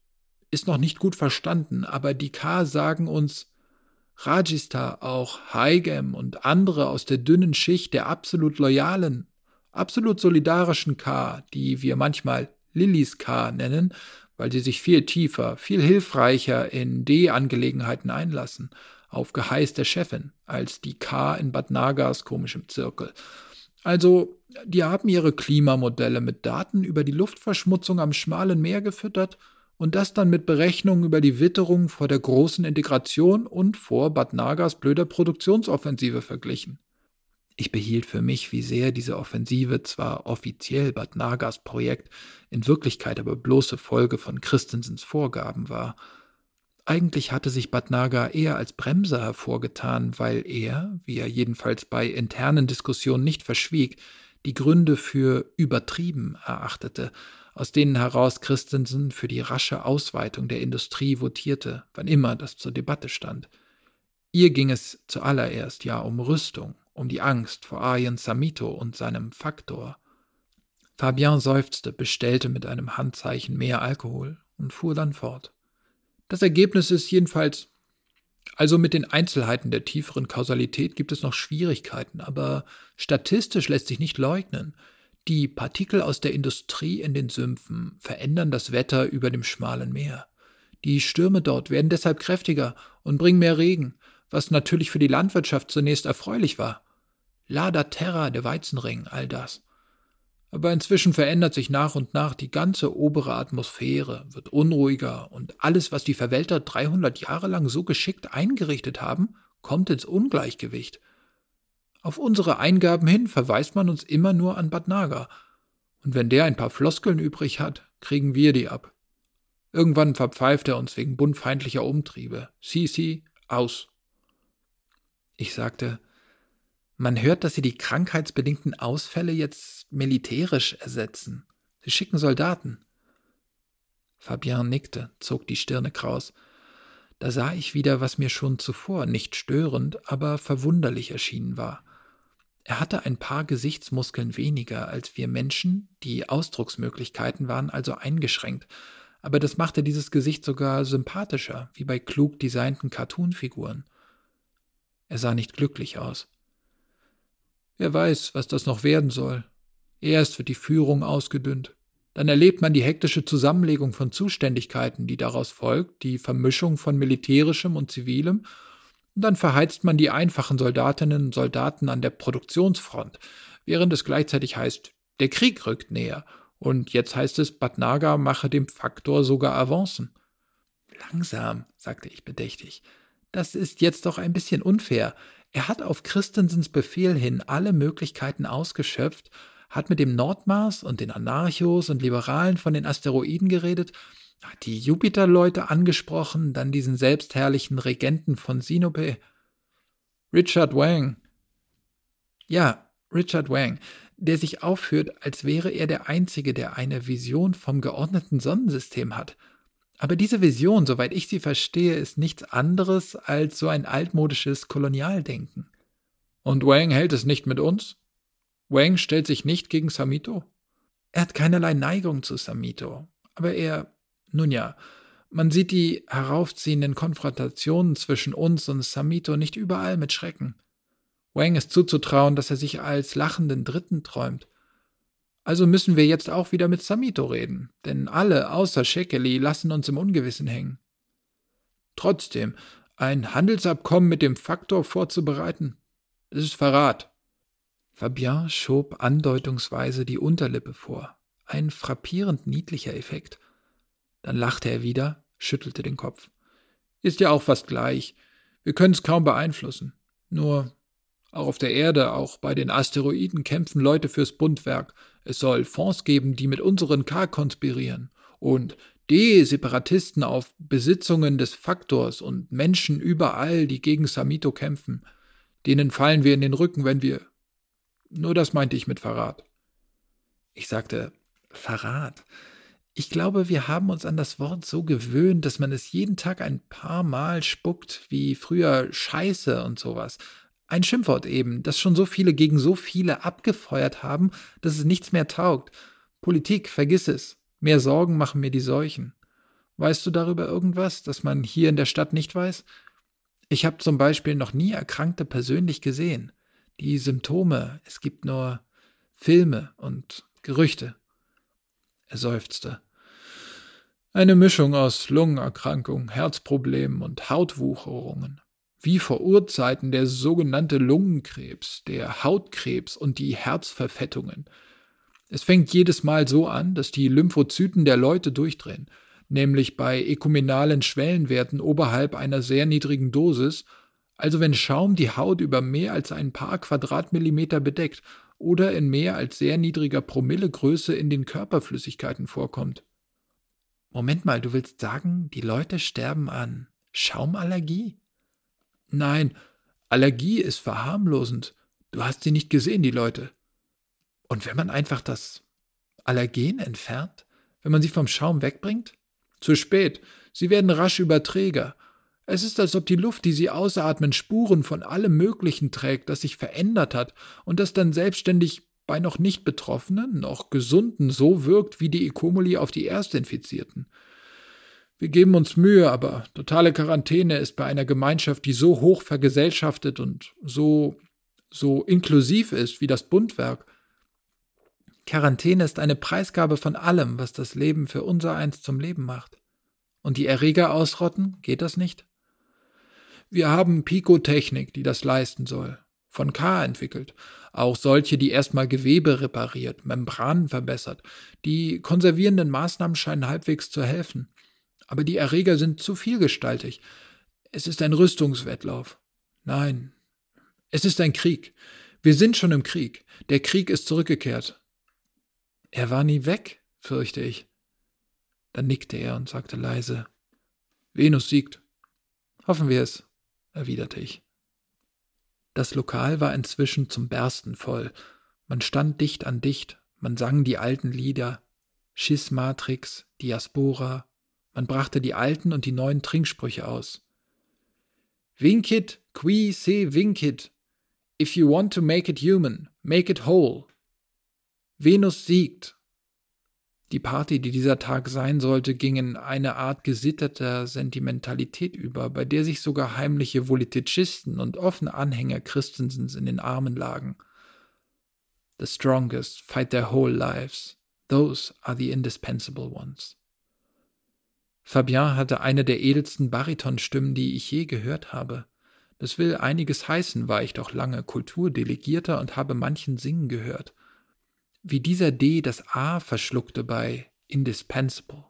ist noch nicht gut verstanden, aber die K sagen uns, Rajista, auch Haigem und andere aus der dünnen Schicht der absolut loyalen, absolut solidarischen K, die wir manchmal Lillys K nennen, weil sie sich viel tiefer, viel hilfreicher in D-Angelegenheiten einlassen, auf Geheiß der Chefin, als die K in Bad Nagas komischem Zirkel. Also, die haben ihre Klimamodelle mit Daten über die Luftverschmutzung am schmalen Meer gefüttert und das dann mit Berechnungen über die Witterung vor der großen Integration und vor Bad Nagas blöder Produktionsoffensive verglichen. Ich behielt für mich, wie sehr diese Offensive zwar offiziell Bad Nagas Projekt, in Wirklichkeit aber bloße Folge von Christensens Vorgaben war. Eigentlich hatte sich Bad Naga eher als Bremser hervorgetan, weil er, wie er jedenfalls bei internen Diskussionen nicht verschwieg, die Gründe für übertrieben erachtete aus denen heraus Christensen für die rasche Ausweitung der Industrie votierte, wann immer das zur Debatte stand. Ihr ging es zuallererst ja um Rüstung, um die Angst vor Arjen Samito und seinem Faktor. Fabian seufzte, bestellte mit einem Handzeichen mehr Alkohol und fuhr dann fort. Das Ergebnis ist jedenfalls also mit den Einzelheiten der tieferen Kausalität gibt es noch Schwierigkeiten, aber statistisch lässt sich nicht leugnen, die Partikel aus der Industrie in den Sümpfen verändern das Wetter über dem schmalen Meer. Die Stürme dort werden deshalb kräftiger und bringen mehr Regen, was natürlich für die Landwirtschaft zunächst erfreulich war. Lada Terra, der Weizenring, all das. Aber inzwischen verändert sich nach und nach die ganze obere Atmosphäre, wird unruhiger und alles, was die Verwälter 300 Jahre lang so geschickt eingerichtet haben, kommt ins Ungleichgewicht. Auf unsere Eingaben hin verweist man uns immer nur an Bad Naga. Und wenn der ein paar Floskeln übrig hat, kriegen wir die ab. Irgendwann verpfeift er uns wegen buntfeindlicher Umtriebe. Sisi, aus. Ich sagte, man hört, dass sie die krankheitsbedingten Ausfälle jetzt militärisch ersetzen. Sie schicken Soldaten. Fabian nickte, zog die Stirne kraus. Da sah ich wieder, was mir schon zuvor nicht störend, aber verwunderlich erschienen war. Er hatte ein paar Gesichtsmuskeln weniger als wir Menschen, die Ausdrucksmöglichkeiten waren also eingeschränkt, aber das machte dieses Gesicht sogar sympathischer, wie bei klug designten Cartoonfiguren. Er sah nicht glücklich aus. Wer weiß, was das noch werden soll. Erst wird die Führung ausgedünnt, dann erlebt man die hektische Zusammenlegung von Zuständigkeiten, die daraus folgt, die Vermischung von militärischem und zivilem und dann verheizt man die einfachen Soldatinnen und Soldaten an der Produktionsfront, während es gleichzeitig heißt, der Krieg rückt näher. Und jetzt heißt es, Bad Naga mache dem Faktor sogar Avancen. Langsam, sagte ich bedächtig. Das ist jetzt doch ein bisschen unfair. Er hat auf Christensens Befehl hin alle Möglichkeiten ausgeschöpft, hat mit dem Nordmars und den Anarchos und Liberalen von den Asteroiden geredet hat die Jupiter-Leute angesprochen, dann diesen selbstherrlichen Regenten von Sinope. Richard Wang. Ja, Richard Wang, der sich aufführt, als wäre er der Einzige, der eine Vision vom geordneten Sonnensystem hat. Aber diese Vision, soweit ich sie verstehe, ist nichts anderes als so ein altmodisches Kolonialdenken. Und Wang hält es nicht mit uns? Wang stellt sich nicht gegen Samito? Er hat keinerlei Neigung zu Samito, aber er nun ja, man sieht die heraufziehenden Konfrontationen zwischen uns und Samito nicht überall mit Schrecken. Wang ist zuzutrauen, dass er sich als lachenden Dritten träumt. Also müssen wir jetzt auch wieder mit Samito reden, denn alle außer Shekeli lassen uns im Ungewissen hängen. Trotzdem, ein Handelsabkommen mit dem Faktor vorzubereiten, das ist Verrat. Fabien schob andeutungsweise die Unterlippe vor. Ein frappierend niedlicher Effekt. Dann lachte er wieder, schüttelte den Kopf. Ist ja auch fast gleich. Wir können es kaum beeinflussen. Nur auch auf der Erde, auch bei den Asteroiden kämpfen Leute fürs Bundwerk. Es soll Fonds geben, die mit unseren K konspirieren. Und die Separatisten auf Besitzungen des Faktors und Menschen überall, die gegen Samito kämpfen. Denen fallen wir in den Rücken, wenn wir. Nur das meinte ich mit Verrat. Ich sagte, Verrat. Ich glaube, wir haben uns an das Wort so gewöhnt, dass man es jeden Tag ein paar Mal spuckt, wie früher Scheiße und sowas. Ein Schimpfwort eben, das schon so viele gegen so viele abgefeuert haben, dass es nichts mehr taugt. Politik, vergiss es. Mehr Sorgen machen mir die Seuchen. Weißt du darüber irgendwas, das man hier in der Stadt nicht weiß? Ich habe zum Beispiel noch nie Erkrankte persönlich gesehen. Die Symptome, es gibt nur Filme und Gerüchte. Er seufzte. Eine Mischung aus Lungenerkrankung, Herzproblemen und Hautwucherungen. Wie vor Urzeiten der sogenannte Lungenkrebs, der Hautkrebs und die Herzverfettungen. Es fängt jedes Mal so an, dass die Lymphozyten der Leute durchdrehen, nämlich bei ekumenalen Schwellenwerten oberhalb einer sehr niedrigen Dosis, also wenn Schaum die Haut über mehr als ein paar Quadratmillimeter bedeckt oder in mehr als sehr niedriger Promillegröße in den Körperflüssigkeiten vorkommt. Moment mal, du willst sagen, die Leute sterben an Schaumallergie? Nein, Allergie ist verharmlosend. Du hast sie nicht gesehen, die Leute. Und wenn man einfach das Allergen entfernt, wenn man sie vom Schaum wegbringt? Zu spät. Sie werden rasch Überträger. Es ist, als ob die Luft, die sie ausatmen, Spuren von allem Möglichen trägt, das sich verändert hat und das dann selbstständig bei noch nicht Betroffenen, noch Gesunden so wirkt wie die E. coli auf die Erstinfizierten. Wir geben uns Mühe, aber totale Quarantäne ist bei einer Gemeinschaft, die so hoch vergesellschaftet und so, so inklusiv ist wie das Bundwerk. Quarantäne ist eine Preisgabe von allem, was das Leben für unser eins zum Leben macht. Und die Erreger ausrotten, geht das nicht? Wir haben Pikotechnik, die das leisten soll. Von K entwickelt. Auch solche, die erstmal Gewebe repariert, Membranen verbessert. Die konservierenden Maßnahmen scheinen halbwegs zu helfen. Aber die Erreger sind zu vielgestaltig. Es ist ein Rüstungswettlauf. Nein, es ist ein Krieg. Wir sind schon im Krieg. Der Krieg ist zurückgekehrt. Er war nie weg, fürchte ich. Dann nickte er und sagte leise Venus siegt. Hoffen wir es, erwiderte ich. Das Lokal war inzwischen zum Bersten voll. Man stand dicht an dicht, man sang die alten Lieder, Schismatrix, Diaspora, man brachte die alten und die neuen Trinksprüche aus. Vincit qui se vincit. If you want to make it human, make it whole. Venus siegt. Die Party, die dieser Tag sein sollte, ging in eine Art gesitterter Sentimentalität über, bei der sich sogar heimliche Politischisten und offene Anhänger Christensens in den Armen lagen. The strongest fight their whole lives. Those are the indispensable ones. Fabien hatte eine der edelsten Baritonstimmen, die ich je gehört habe. Das will einiges heißen, war ich doch lange Kulturdelegierter und habe manchen singen gehört. Wie dieser D das A verschluckte bei indispensable.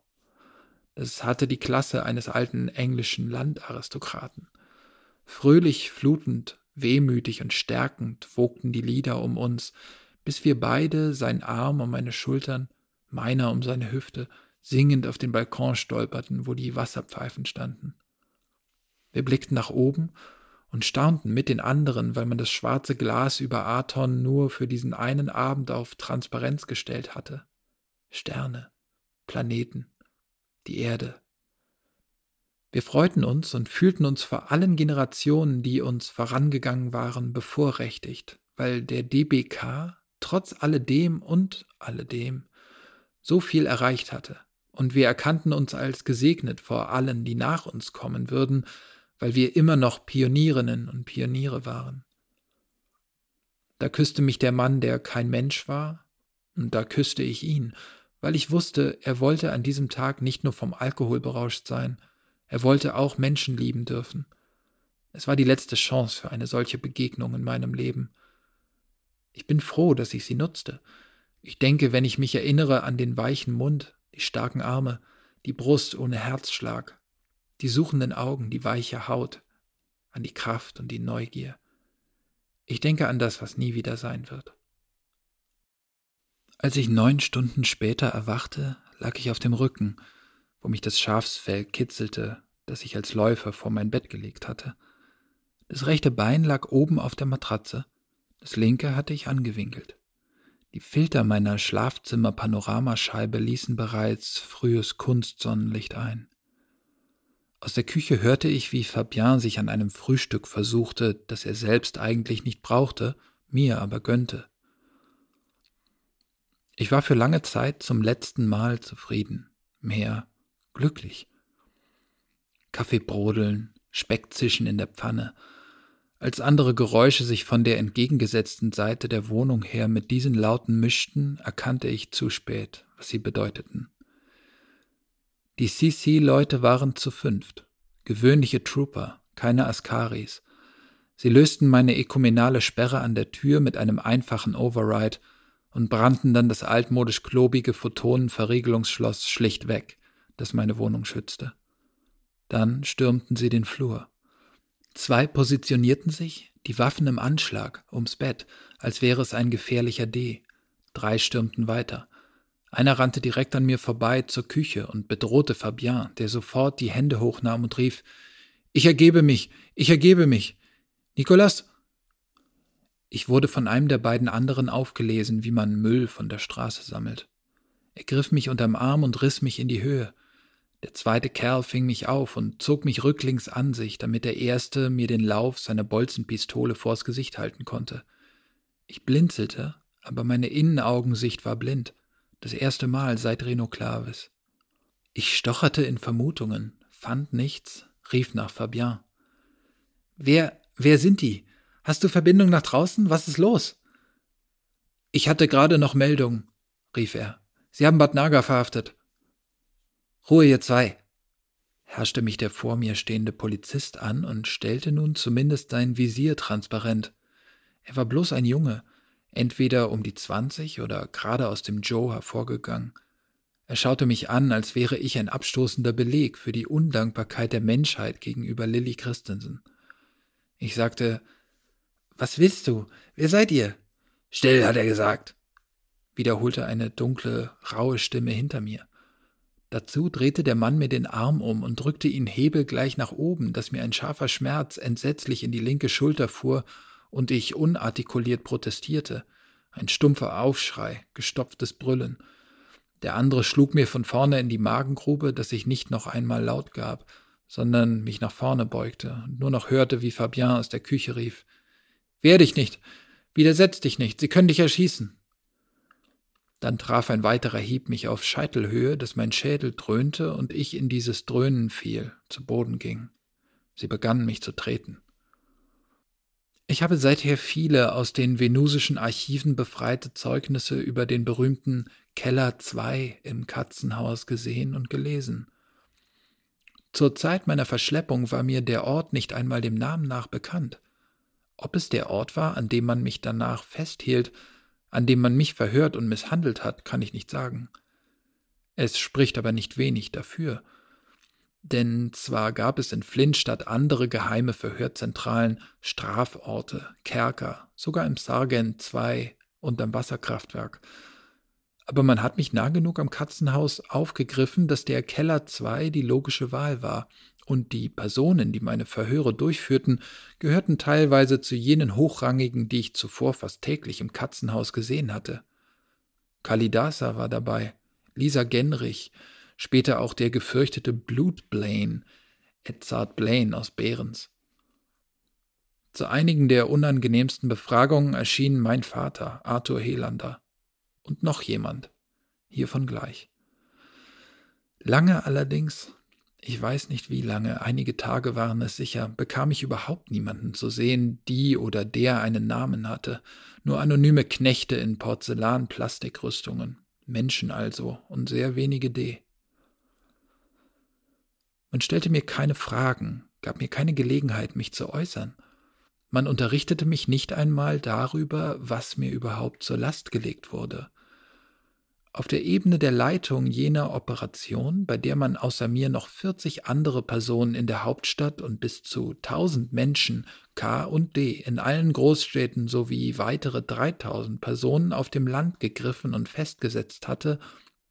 Es hatte die Klasse eines alten englischen Landaristokraten. Fröhlich, flutend, wehmütig und stärkend wogten die Lieder um uns, bis wir beide, sein Arm um meine Schultern, meiner um seine Hüfte, singend auf den Balkon stolperten, wo die Wasserpfeifen standen. Wir blickten nach oben und staunten mit den anderen, weil man das schwarze Glas über Aton nur für diesen einen Abend auf Transparenz gestellt hatte. Sterne, Planeten, die Erde. Wir freuten uns und fühlten uns vor allen Generationen, die uns vorangegangen waren, bevorrechtigt, weil der DBK trotz alledem und alledem so viel erreicht hatte und wir erkannten uns als gesegnet vor allen, die nach uns kommen würden, weil wir immer noch Pionierinnen und Pioniere waren. Da küsste mich der Mann, der kein Mensch war, und da küsste ich ihn, weil ich wusste, er wollte an diesem Tag nicht nur vom Alkohol berauscht sein, er wollte auch Menschen lieben dürfen. Es war die letzte Chance für eine solche Begegnung in meinem Leben. Ich bin froh, dass ich sie nutzte. Ich denke, wenn ich mich erinnere an den weichen Mund, die starken Arme, die Brust ohne Herzschlag, die suchenden Augen, die weiche Haut, an die Kraft und die Neugier. Ich denke an das, was nie wieder sein wird. Als ich neun Stunden später erwachte, lag ich auf dem Rücken, wo mich das Schafsfell kitzelte, das ich als Läufer vor mein Bett gelegt hatte. Das rechte Bein lag oben auf der Matratze, das linke hatte ich angewinkelt. Die Filter meiner Schlafzimmer-Panoramascheibe ließen bereits frühes Kunstsonnenlicht ein. Aus der Küche hörte ich, wie Fabien sich an einem Frühstück versuchte, das er selbst eigentlich nicht brauchte, mir aber gönnte. Ich war für lange Zeit zum letzten Mal zufrieden, mehr glücklich. Kaffee brodeln, Speckzischen in der Pfanne, als andere Geräusche sich von der entgegengesetzten Seite der Wohnung her mit diesen Lauten mischten, erkannte ich zu spät, was sie bedeuteten. Die CC-Leute waren zu fünft, gewöhnliche Trooper, keine Askaris. Sie lösten meine ekumenale Sperre an der Tür mit einem einfachen Override und brannten dann das altmodisch klobige Photonenverriegelungsschloss schlicht weg, das meine Wohnung schützte. Dann stürmten sie den Flur. Zwei positionierten sich, die Waffen im Anschlag, ums Bett, als wäre es ein gefährlicher D. Drei stürmten weiter. Einer rannte direkt an mir vorbei zur Küche und bedrohte Fabien, der sofort die Hände hochnahm und rief Ich ergebe mich, ich ergebe mich. Nicolas, ich wurde von einem der beiden anderen aufgelesen, wie man Müll von der Straße sammelt. Er griff mich unterm Arm und riss mich in die Höhe. Der zweite Kerl fing mich auf und zog mich rücklings an sich, damit der erste mir den Lauf seiner Bolzenpistole vors Gesicht halten konnte. Ich blinzelte, aber meine Innenaugensicht war blind. Das erste Mal seit Reno Clavis. Ich stocherte in Vermutungen, fand nichts, rief nach Fabien. Wer, wer sind die? Hast du Verbindung nach draußen? Was ist los? Ich hatte gerade noch Meldung, rief er. Sie haben Bad Naga verhaftet. Ruhe, ihr zwei, herrschte mich der vor mir stehende Polizist an und stellte nun zumindest sein Visier transparent. Er war bloß ein Junge, entweder um die zwanzig oder gerade aus dem Joe hervorgegangen. Er schaute mich an, als wäre ich ein abstoßender Beleg für die Undankbarkeit der Menschheit gegenüber Lilly Christensen. Ich sagte, was willst du? Wer seid ihr? Still, hat er gesagt, wiederholte eine dunkle, raue Stimme hinter mir. Dazu drehte der Mann mir den Arm um und drückte ihn hebelgleich nach oben, dass mir ein scharfer Schmerz entsetzlich in die linke Schulter fuhr und ich unartikuliert protestierte. Ein stumpfer Aufschrei, gestopftes Brüllen. Der andere schlug mir von vorne in die Magengrube, dass ich nicht noch einmal laut gab, sondern mich nach vorne beugte und nur noch hörte, wie Fabien aus der Küche rief. Wehr dich nicht. Widersetz dich nicht. Sie können dich erschießen. Dann traf ein weiterer Hieb mich auf Scheitelhöhe, dass mein Schädel dröhnte und ich in dieses Dröhnen fiel, zu Boden ging. Sie begannen mich zu treten. Ich habe seither viele aus den venusischen Archiven befreite Zeugnisse über den berühmten Keller II im Katzenhaus gesehen und gelesen. Zur Zeit meiner Verschleppung war mir der Ort nicht einmal dem Namen nach bekannt. Ob es der Ort war, an dem man mich danach festhielt, an dem man mich verhört und misshandelt hat, kann ich nicht sagen. Es spricht aber nicht wenig dafür. Denn zwar gab es in Flintstadt andere geheime Verhörzentralen, Straforte, Kerker, sogar im Sargent 2 und am Wasserkraftwerk. Aber man hat mich nah genug am Katzenhaus aufgegriffen, dass der Keller 2 die logische Wahl war und die Personen, die meine Verhöre durchführten, gehörten teilweise zu jenen Hochrangigen, die ich zuvor fast täglich im Katzenhaus gesehen hatte. Kalidasa war dabei, Lisa Genrich, später auch der gefürchtete Blut Blaine, Edzard Blaine aus Behrens. Zu einigen der unangenehmsten Befragungen erschienen mein Vater, Arthur Helander, und noch jemand, hiervon gleich. Lange allerdings ich weiß nicht wie lange, einige Tage waren es sicher, bekam ich überhaupt niemanden zu sehen, die oder der einen Namen hatte, nur anonyme Knechte in Porzellan-Plastikrüstungen, Menschen also und sehr wenige D. Man stellte mir keine Fragen, gab mir keine Gelegenheit, mich zu äußern. Man unterrichtete mich nicht einmal darüber, was mir überhaupt zur Last gelegt wurde. Auf der Ebene der Leitung jener Operation, bei der man außer mir noch 40 andere Personen in der Hauptstadt und bis zu 1000 Menschen K und D in allen Großstädten sowie weitere 3000 Personen auf dem Land gegriffen und festgesetzt hatte,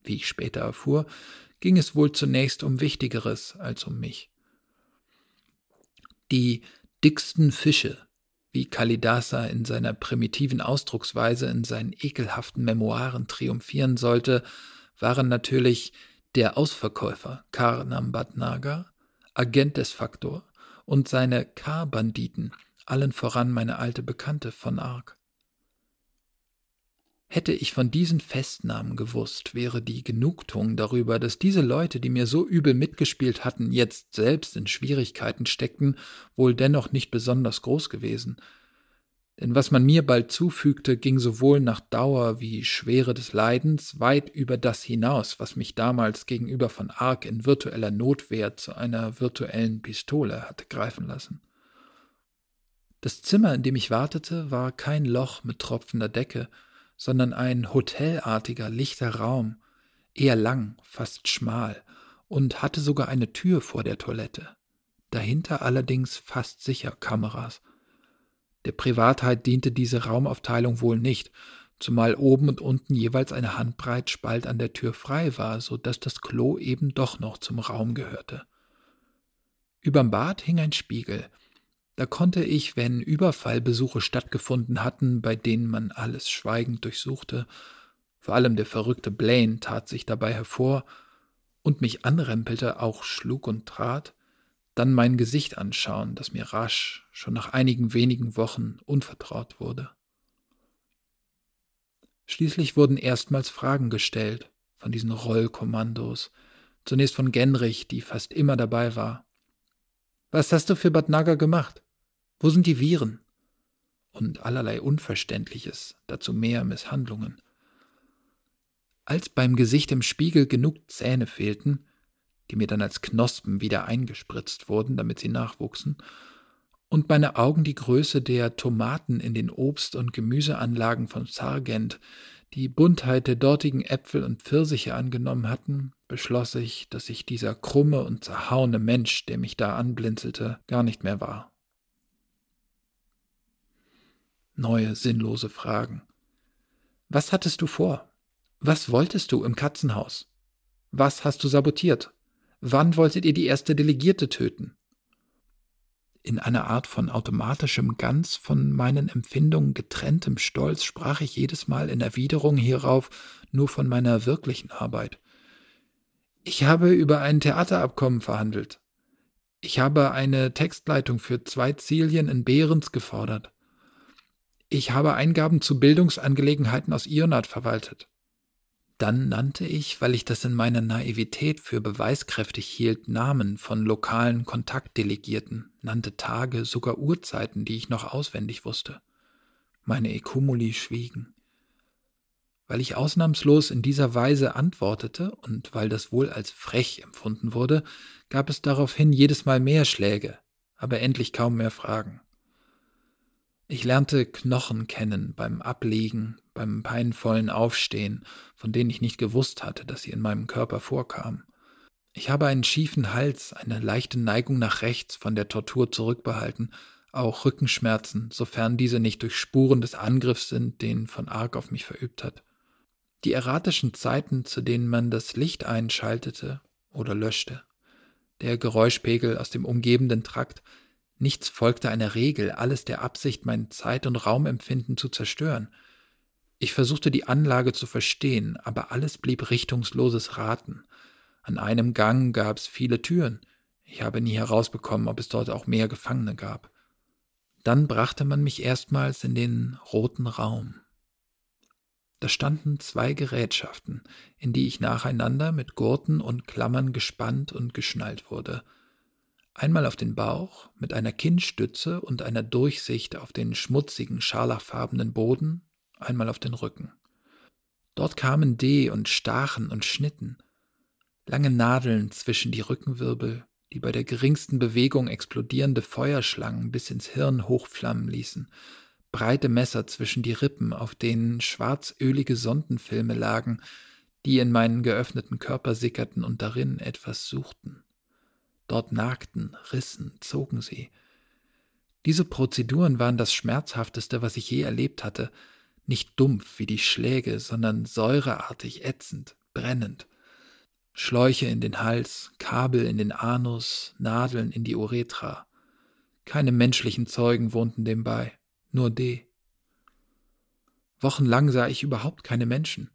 wie ich später erfuhr, ging es wohl zunächst um Wichtigeres als um mich. Die dicksten Fische, wie Kalidasa in seiner primitiven Ausdrucksweise in seinen ekelhaften Memoiren triumphieren sollte, waren natürlich der Ausverkäufer Karnam Bhatnagar, Agent des Faktor und seine K-Banditen, allen voran meine alte Bekannte von Ark. Hätte ich von diesen Festnahmen gewusst, wäre die Genugtuung darüber, dass diese Leute, die mir so übel mitgespielt hatten, jetzt selbst in Schwierigkeiten steckten, wohl dennoch nicht besonders groß gewesen. Denn was man mir bald zufügte, ging sowohl nach Dauer wie Schwere des Leidens weit über das hinaus, was mich damals gegenüber von Ark in virtueller Notwehr zu einer virtuellen Pistole hatte greifen lassen. Das Zimmer, in dem ich wartete, war kein Loch mit tropfender Decke, sondern ein hotelartiger, lichter Raum, eher lang, fast schmal, und hatte sogar eine Tür vor der Toilette. Dahinter allerdings fast sicher Kameras. Der Privatheit diente diese Raumaufteilung wohl nicht, zumal oben und unten jeweils eine Handbreit Spalt an der Tür frei war, so dass das Klo eben doch noch zum Raum gehörte. Überm Bad hing ein Spiegel. Da konnte ich, wenn Überfallbesuche stattgefunden hatten, bei denen man alles schweigend durchsuchte, vor allem der verrückte Blaine tat sich dabei hervor und mich anrempelte, auch schlug und trat, dann mein Gesicht anschauen, das mir rasch, schon nach einigen wenigen Wochen, unvertraut wurde. Schließlich wurden erstmals Fragen gestellt von diesen Rollkommandos, zunächst von Genrich, die fast immer dabei war. Was hast du für Bad Naga gemacht? Wo sind die Viren? Und allerlei Unverständliches, dazu mehr Misshandlungen. Als beim Gesicht im Spiegel genug Zähne fehlten, die mir dann als Knospen wieder eingespritzt wurden, damit sie nachwuchsen, und meine Augen die Größe der Tomaten in den Obst- und Gemüseanlagen von Sargent, die Buntheit der dortigen Äpfel und Pfirsiche angenommen hatten, beschloss ich, dass ich dieser krumme und zerhauene Mensch, der mich da anblinzelte, gar nicht mehr war. Neue sinnlose Fragen. Was hattest du vor? Was wolltest du im Katzenhaus? Was hast du sabotiert? Wann wolltet ihr die erste Delegierte töten? In einer Art von automatischem, ganz von meinen Empfindungen getrenntem Stolz sprach ich jedes Mal in Erwiderung hierauf nur von meiner wirklichen Arbeit. Ich habe über ein Theaterabkommen verhandelt. Ich habe eine Textleitung für zwei Zilien in Behrens gefordert. Ich habe Eingaben zu Bildungsangelegenheiten aus Ionat verwaltet. Dann nannte ich, weil ich das in meiner Naivität für beweiskräftig hielt, Namen von lokalen Kontaktdelegierten, nannte Tage, sogar Uhrzeiten, die ich noch auswendig wusste. Meine Ekumuli schwiegen. Weil ich ausnahmslos in dieser Weise antwortete und weil das wohl als frech empfunden wurde, gab es daraufhin jedes Mal mehr Schläge, aber endlich kaum mehr Fragen. Ich lernte Knochen kennen beim Ablegen, beim peinvollen Aufstehen, von denen ich nicht gewusst hatte, dass sie in meinem Körper vorkamen. Ich habe einen schiefen Hals, eine leichte Neigung nach rechts von der Tortur zurückbehalten, auch Rückenschmerzen, sofern diese nicht durch Spuren des Angriffs sind, den von Arg auf mich verübt hat. Die erratischen Zeiten, zu denen man das Licht einschaltete oder löschte, der Geräuschpegel aus dem umgebenden Trakt, Nichts folgte einer Regel, alles der Absicht, mein Zeit- und Raumempfinden zu zerstören. Ich versuchte die Anlage zu verstehen, aber alles blieb richtungsloses Raten. An einem Gang gab es viele Türen. Ich habe nie herausbekommen, ob es dort auch mehr Gefangene gab. Dann brachte man mich erstmals in den roten Raum. Da standen zwei Gerätschaften, in die ich nacheinander mit Gurten und Klammern gespannt und geschnallt wurde – einmal auf den Bauch mit einer Kinnstütze und einer Durchsicht auf den schmutzigen, scharlachfarbenen Boden, einmal auf den Rücken. Dort kamen D und stachen und schnitten, lange Nadeln zwischen die Rückenwirbel, die bei der geringsten Bewegung explodierende Feuerschlangen bis ins Hirn hochflammen ließen, breite Messer zwischen die Rippen, auf denen schwarzölige Sondenfilme lagen, die in meinen geöffneten Körper sickerten und darin etwas suchten. Dort nagten, rissen, zogen sie. Diese Prozeduren waren das Schmerzhafteste, was ich je erlebt hatte, nicht dumpf wie die Schläge, sondern säureartig, ätzend, brennend. Schläuche in den Hals, Kabel in den Anus, Nadeln in die Uretra. Keine menschlichen Zeugen wohnten dem bei, nur D. Wochenlang sah ich überhaupt keine Menschen.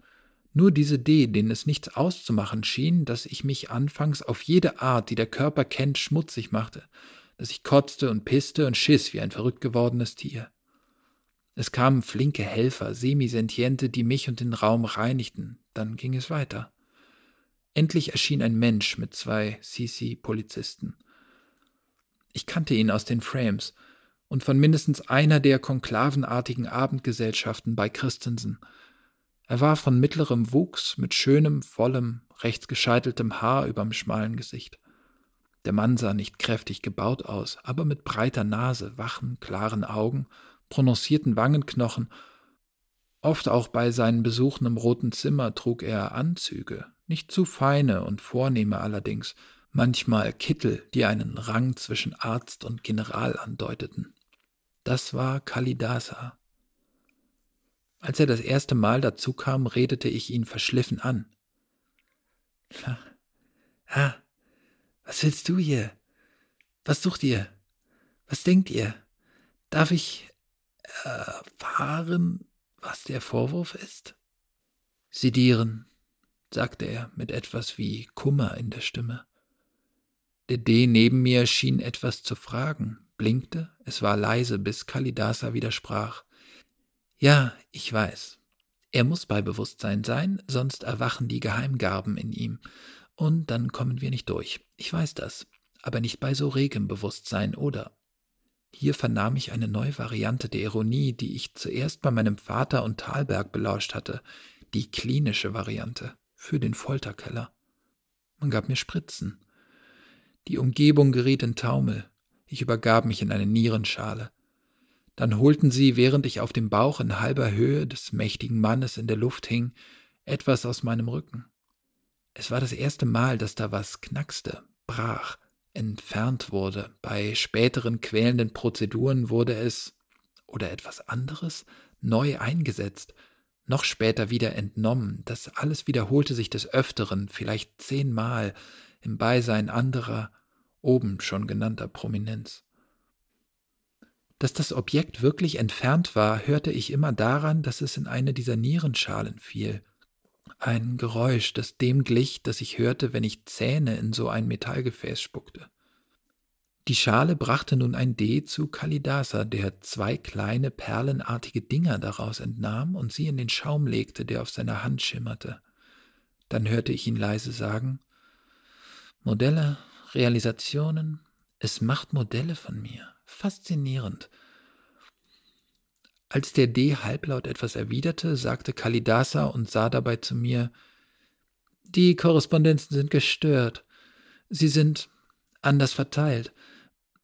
Nur diese D, denen es nichts auszumachen schien, dass ich mich anfangs auf jede Art, die der Körper kennt, schmutzig machte, dass ich kotzte und pisste und schiss wie ein verrückt gewordenes Tier. Es kamen flinke Helfer, Semisentiente, die mich und den Raum reinigten, dann ging es weiter. Endlich erschien ein Mensch mit zwei CC-Polizisten. Ich kannte ihn aus den Frames, und von mindestens einer der konklavenartigen Abendgesellschaften bei Christensen. Er war von mittlerem Wuchs, mit schönem, vollem, rechts gescheiteltem Haar überm schmalen Gesicht. Der Mann sah nicht kräftig gebaut aus, aber mit breiter Nase, wachen, klaren Augen, prononcierten Wangenknochen. Oft auch bei seinen Besuchen im roten Zimmer trug er Anzüge, nicht zu feine und vornehme allerdings, manchmal Kittel, die einen Rang zwischen Arzt und General andeuteten. Das war Kalidasa. Als er das erste Mal dazu kam, redete ich ihn verschliffen an. Ah, was willst du hier? Was sucht ihr? Was denkt ihr? Darf ich erfahren, was der Vorwurf ist? Sidieren, sagte er mit etwas wie Kummer in der Stimme. Der D neben mir schien etwas zu fragen, blinkte, es war leise, bis Kalidasa widersprach. Ja, ich weiß. Er muss bei Bewusstsein sein, sonst erwachen die Geheimgarben in ihm, und dann kommen wir nicht durch. Ich weiß das, aber nicht bei so regem Bewusstsein, oder? Hier vernahm ich eine neue Variante der Ironie, die ich zuerst bei meinem Vater und Thalberg belauscht hatte, die klinische Variante für den Folterkeller. Man gab mir Spritzen. Die Umgebung geriet in Taumel. Ich übergab mich in eine Nierenschale. Dann holten sie, während ich auf dem Bauch in halber Höhe des mächtigen Mannes in der Luft hing, etwas aus meinem Rücken. Es war das erste Mal, dass da was knackste, brach, entfernt wurde. Bei späteren quälenden Prozeduren wurde es, oder etwas anderes, neu eingesetzt, noch später wieder entnommen. Das alles wiederholte sich des Öfteren, vielleicht zehnmal, im Beisein anderer, oben schon genannter Prominenz. Dass das Objekt wirklich entfernt war, hörte ich immer daran, dass es in eine dieser Nierenschalen fiel. Ein Geräusch, das dem glich, das ich hörte, wenn ich Zähne in so ein Metallgefäß spuckte. Die Schale brachte nun ein D zu Kalidasa, der zwei kleine perlenartige Dinger daraus entnahm und sie in den Schaum legte, der auf seiner Hand schimmerte. Dann hörte ich ihn leise sagen Modelle Realisationen. Es macht Modelle von mir. Faszinierend. Als der D halblaut etwas erwiderte, sagte Kalidasa und sah dabei zu mir Die Korrespondenzen sind gestört. Sie sind anders verteilt.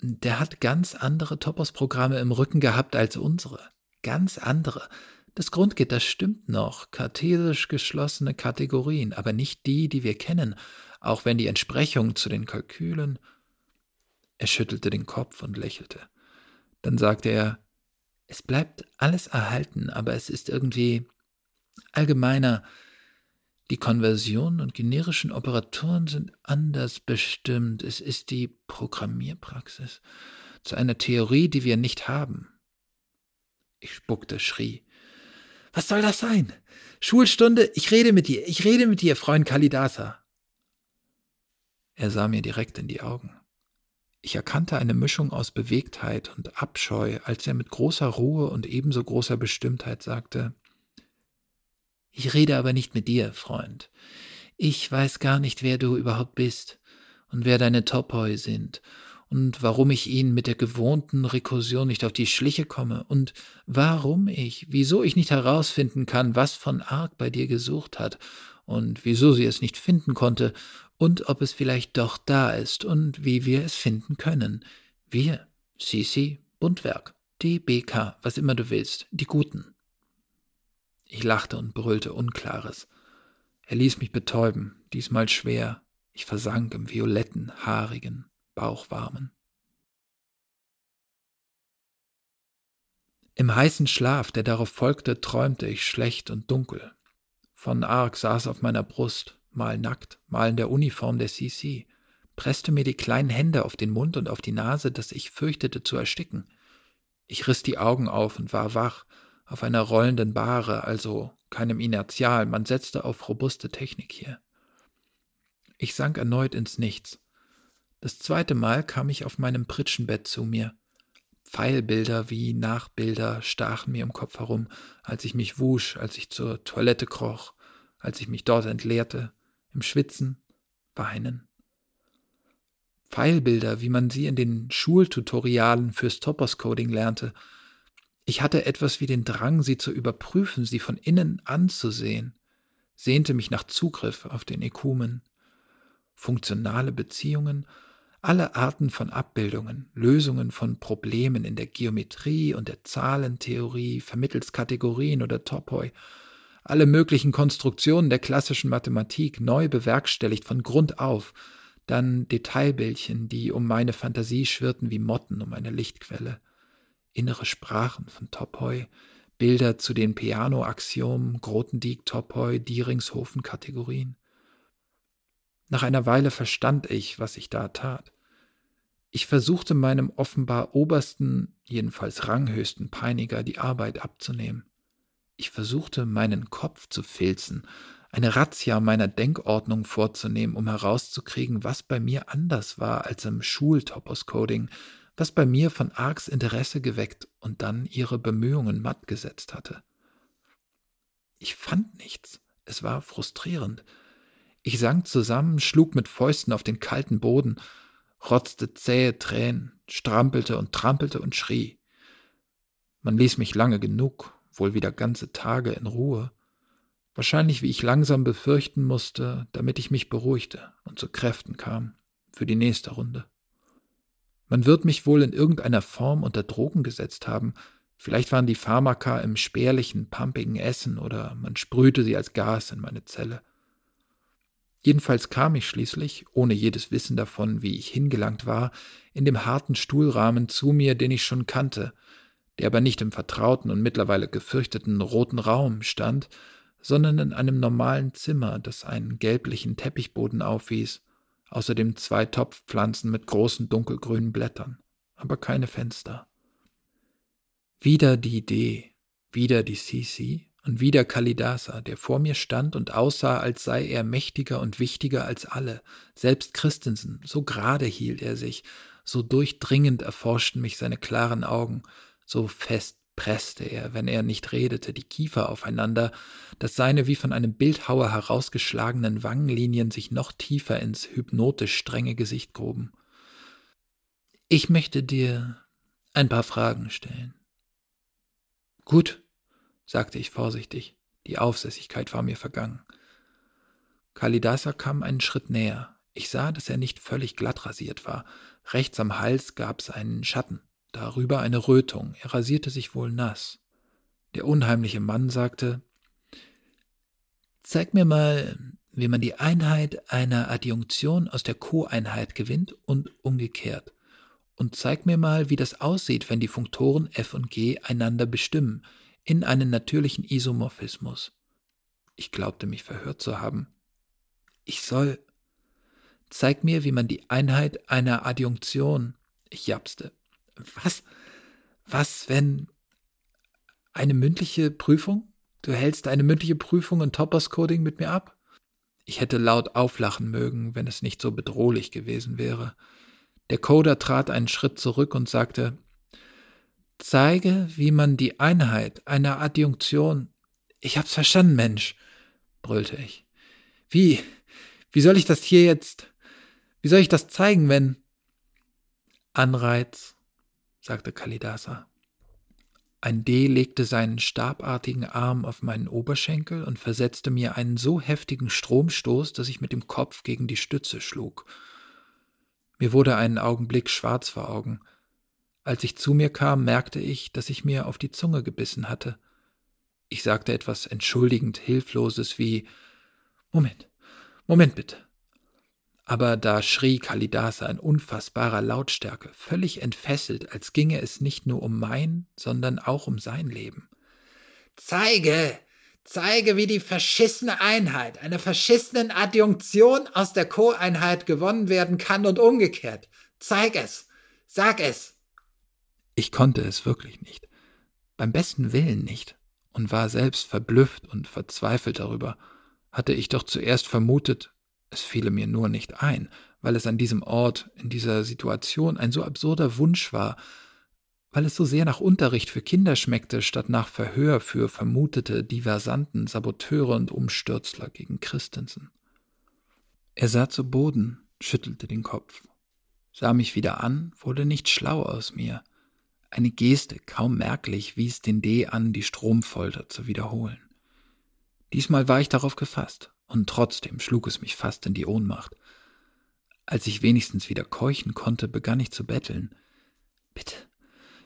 Der hat ganz andere Topos-Programme im Rücken gehabt als unsere. Ganz andere. Das Grundgitter stimmt noch, kartesisch geschlossene Kategorien, aber nicht die, die wir kennen, auch wenn die Entsprechung zu den Kalkülen. Er schüttelte den Kopf und lächelte. Dann sagte er, es bleibt alles erhalten, aber es ist irgendwie allgemeiner. Die Konversionen und generischen Operatoren sind anders bestimmt. Es ist die Programmierpraxis zu einer Theorie, die wir nicht haben. Ich spuckte, schrie. Was soll das sein? Schulstunde, ich rede mit dir, ich rede mit dir, Freund Kalidasa. Er sah mir direkt in die Augen. Ich erkannte eine Mischung aus Bewegtheit und Abscheu, als er mit großer Ruhe und ebenso großer Bestimmtheit sagte Ich rede aber nicht mit dir, Freund. Ich weiß gar nicht, wer du überhaupt bist und wer deine Topoi sind und warum ich ihnen mit der gewohnten Rekursion nicht auf die Schliche komme und warum ich, wieso ich nicht herausfinden kann, was von Arg bei dir gesucht hat und wieso sie es nicht finden konnte und ob es vielleicht doch da ist und wie wir es finden können. Wir, Sisi, Bundwerk, DBK, was immer du willst, die Guten. Ich lachte und brüllte Unklares. Er ließ mich betäuben, diesmal schwer. Ich versank im violetten, haarigen, bauchwarmen. Im heißen Schlaf, der darauf folgte, träumte ich schlecht und dunkel. Von Arg saß auf meiner Brust, mal nackt, mal in der Uniform der CC, presste mir die kleinen Hände auf den Mund und auf die Nase, dass ich fürchtete zu ersticken. Ich riss die Augen auf und war wach, auf einer rollenden Bahre, also keinem Inertial, man setzte auf robuste Technik hier. Ich sank erneut ins Nichts. Das zweite Mal kam ich auf meinem Pritschenbett zu mir. Pfeilbilder wie Nachbilder stachen mir im Kopf herum, als ich mich wusch, als ich zur Toilette kroch, als ich mich dort entleerte, im Schwitzen, Weinen. Pfeilbilder, wie man sie in den Schultutorialen fürs Topos-Coding lernte. Ich hatte etwas wie den Drang, sie zu überprüfen, sie von innen anzusehen, sehnte mich nach Zugriff auf den Ekumen. Funktionale Beziehungen, alle Arten von Abbildungen, Lösungen von Problemen in der Geometrie und der Zahlentheorie, vermittels Kategorien oder Topoi, alle möglichen Konstruktionen der klassischen Mathematik neu bewerkstelligt von Grund auf, dann Detailbildchen, die um meine Fantasie schwirrten wie Motten um eine Lichtquelle, innere Sprachen von Topoi, Bilder zu den Piano-Axiomen, Grothendieck, Topoi, Dieringshofen-Kategorien. Nach einer Weile verstand ich, was ich da tat. Ich versuchte meinem offenbar obersten, jedenfalls ranghöchsten Peiniger die Arbeit abzunehmen. Ich versuchte meinen Kopf zu filzen, eine Razzia meiner Denkordnung vorzunehmen, um herauszukriegen, was bei mir anders war als im Schultopos-Coding, was bei mir von Args Interesse geweckt und dann ihre Bemühungen matt gesetzt hatte. Ich fand nichts. Es war frustrierend. Ich sank zusammen, schlug mit Fäusten auf den kalten Boden, rotzte zähe Tränen, strampelte und trampelte und schrie. Man ließ mich lange genug, wohl wieder ganze Tage in Ruhe, wahrscheinlich wie ich langsam befürchten musste, damit ich mich beruhigte und zu Kräften kam für die nächste Runde. Man wird mich wohl in irgendeiner Form unter Drogen gesetzt haben, vielleicht waren die Pharmaka im spärlichen, pumpigen Essen oder man sprühte sie als Gas in meine Zelle. Jedenfalls kam ich schließlich, ohne jedes Wissen davon, wie ich hingelangt war, in dem harten Stuhlrahmen zu mir, den ich schon kannte, der aber nicht im vertrauten und mittlerweile gefürchteten roten Raum stand, sondern in einem normalen Zimmer, das einen gelblichen Teppichboden aufwies, außerdem zwei Topfpflanzen mit großen dunkelgrünen Blättern, aber keine Fenster. Wieder die Idee, wieder die Sisi, und wieder Kalidasa, der vor mir stand und aussah, als sei er mächtiger und wichtiger als alle, selbst Christensen, so gerade hielt er sich, so durchdringend erforschten mich seine klaren Augen, so fest presste er, wenn er nicht redete, die Kiefer aufeinander, dass seine wie von einem Bildhauer herausgeschlagenen Wangenlinien sich noch tiefer ins hypnotisch strenge Gesicht gruben. Ich möchte dir ein paar Fragen stellen. Gut, sagte ich vorsichtig. Die Aufsässigkeit war mir vergangen. Kalidasa kam einen Schritt näher. Ich sah, dass er nicht völlig glatt rasiert war. Rechts am Hals gab's einen Schatten, darüber eine Rötung. Er rasierte sich wohl nass. Der unheimliche Mann sagte Zeig mir mal, wie man die Einheit einer Adjunktion aus der Co-Einheit gewinnt und umgekehrt. Und zeig mir mal, wie das aussieht, wenn die Funktoren f und g einander bestimmen, in einen natürlichen Isomorphismus. Ich glaubte mich verhört zu haben. Ich soll. Zeig mir, wie man die Einheit einer Adjunktion. Ich japste. Was? Was, wenn. Eine mündliche Prüfung? Du hältst eine mündliche Prüfung in Topos-Coding mit mir ab? Ich hätte laut auflachen mögen, wenn es nicht so bedrohlich gewesen wäre. Der Coder trat einen Schritt zurück und sagte, Zeige, wie man die Einheit einer Adjunktion. Ich hab's verstanden, Mensch, brüllte ich. Wie? Wie soll ich das hier jetzt? Wie soll ich das zeigen, wenn. Anreiz, sagte Kalidasa. Ein D legte seinen stabartigen Arm auf meinen Oberschenkel und versetzte mir einen so heftigen Stromstoß, dass ich mit dem Kopf gegen die Stütze schlug. Mir wurde einen Augenblick schwarz vor Augen. Als ich zu mir kam, merkte ich, dass ich mir auf die Zunge gebissen hatte. Ich sagte etwas entschuldigend Hilfloses wie Moment, Moment bitte. Aber da schrie Kalidasa in unfassbarer Lautstärke, völlig entfesselt, als ginge es nicht nur um mein, sondern auch um sein Leben. Zeige, zeige, wie die verschissene Einheit einer verschissenen Adjunktion aus der Co-Einheit gewonnen werden kann und umgekehrt. Zeig es, sag es. Ich konnte es wirklich nicht, beim besten Willen nicht, und war selbst verblüfft und verzweifelt darüber. Hatte ich doch zuerst vermutet, es fiele mir nur nicht ein, weil es an diesem Ort, in dieser Situation ein so absurder Wunsch war, weil es so sehr nach Unterricht für Kinder schmeckte, statt nach Verhör für vermutete Diversanten, Saboteure und Umstürzler gegen Christensen. Er sah zu Boden, schüttelte den Kopf. sah mich wieder an, wurde nicht schlau aus mir. Eine Geste, kaum merklich, wies den D an, die Stromfolter zu wiederholen. Diesmal war ich darauf gefasst, und trotzdem schlug es mich fast in die Ohnmacht. Als ich wenigstens wieder keuchen konnte, begann ich zu betteln. Bitte,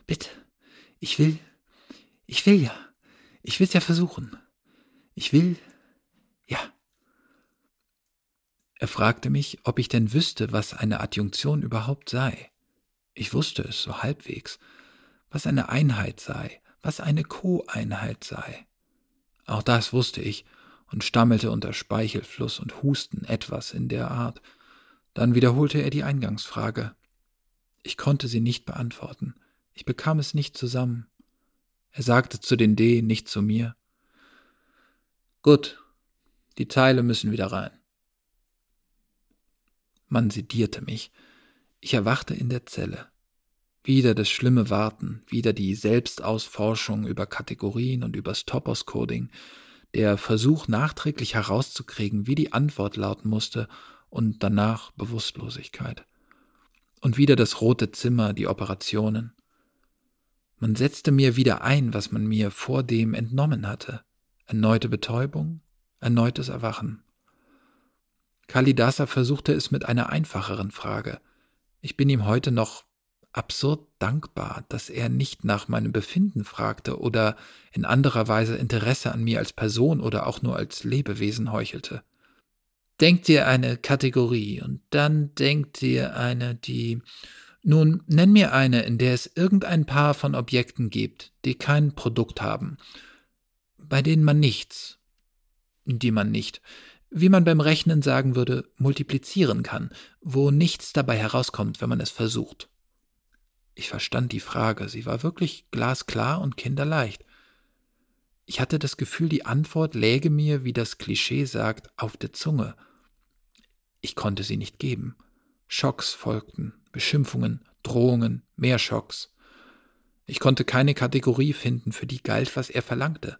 bitte, ich will, ich will ja, ich will's ja versuchen. Ich will, ja. Er fragte mich, ob ich denn wüsste, was eine Adjunktion überhaupt sei. Ich wusste es so halbwegs, was eine Einheit sei, was eine Co-Einheit sei. Auch das wusste ich und stammelte unter Speichelfluss und Husten etwas in der Art. Dann wiederholte er die Eingangsfrage. Ich konnte sie nicht beantworten. Ich bekam es nicht zusammen. Er sagte zu den D, nicht zu mir. Gut, die Teile müssen wieder rein. Man sedierte mich. Ich erwachte in der Zelle. Wieder das schlimme Warten, wieder die Selbstausforschung über Kategorien und übers Topos-Coding, der Versuch nachträglich herauszukriegen, wie die Antwort lauten musste, und danach Bewusstlosigkeit. Und wieder das rote Zimmer, die Operationen. Man setzte mir wieder ein, was man mir vor dem entnommen hatte. Erneute Betäubung, erneutes Erwachen. Kalidasa versuchte es mit einer einfacheren Frage. Ich bin ihm heute noch absurd dankbar, dass er nicht nach meinem Befinden fragte oder in anderer Weise Interesse an mir als Person oder auch nur als Lebewesen heuchelte. Denkt dir eine Kategorie und dann denkt dir eine, die. Nun, nenn mir eine, in der es irgendein Paar von Objekten gibt, die kein Produkt haben, bei denen man nichts, die man nicht, wie man beim Rechnen sagen würde, multiplizieren kann, wo nichts dabei herauskommt, wenn man es versucht. Ich verstand die Frage, sie war wirklich glasklar und kinderleicht. Ich hatte das Gefühl, die Antwort läge mir, wie das Klischee sagt, auf der Zunge. Ich konnte sie nicht geben. Schocks folgten, Beschimpfungen, Drohungen, mehr Schocks. Ich konnte keine Kategorie finden, für die galt, was er verlangte.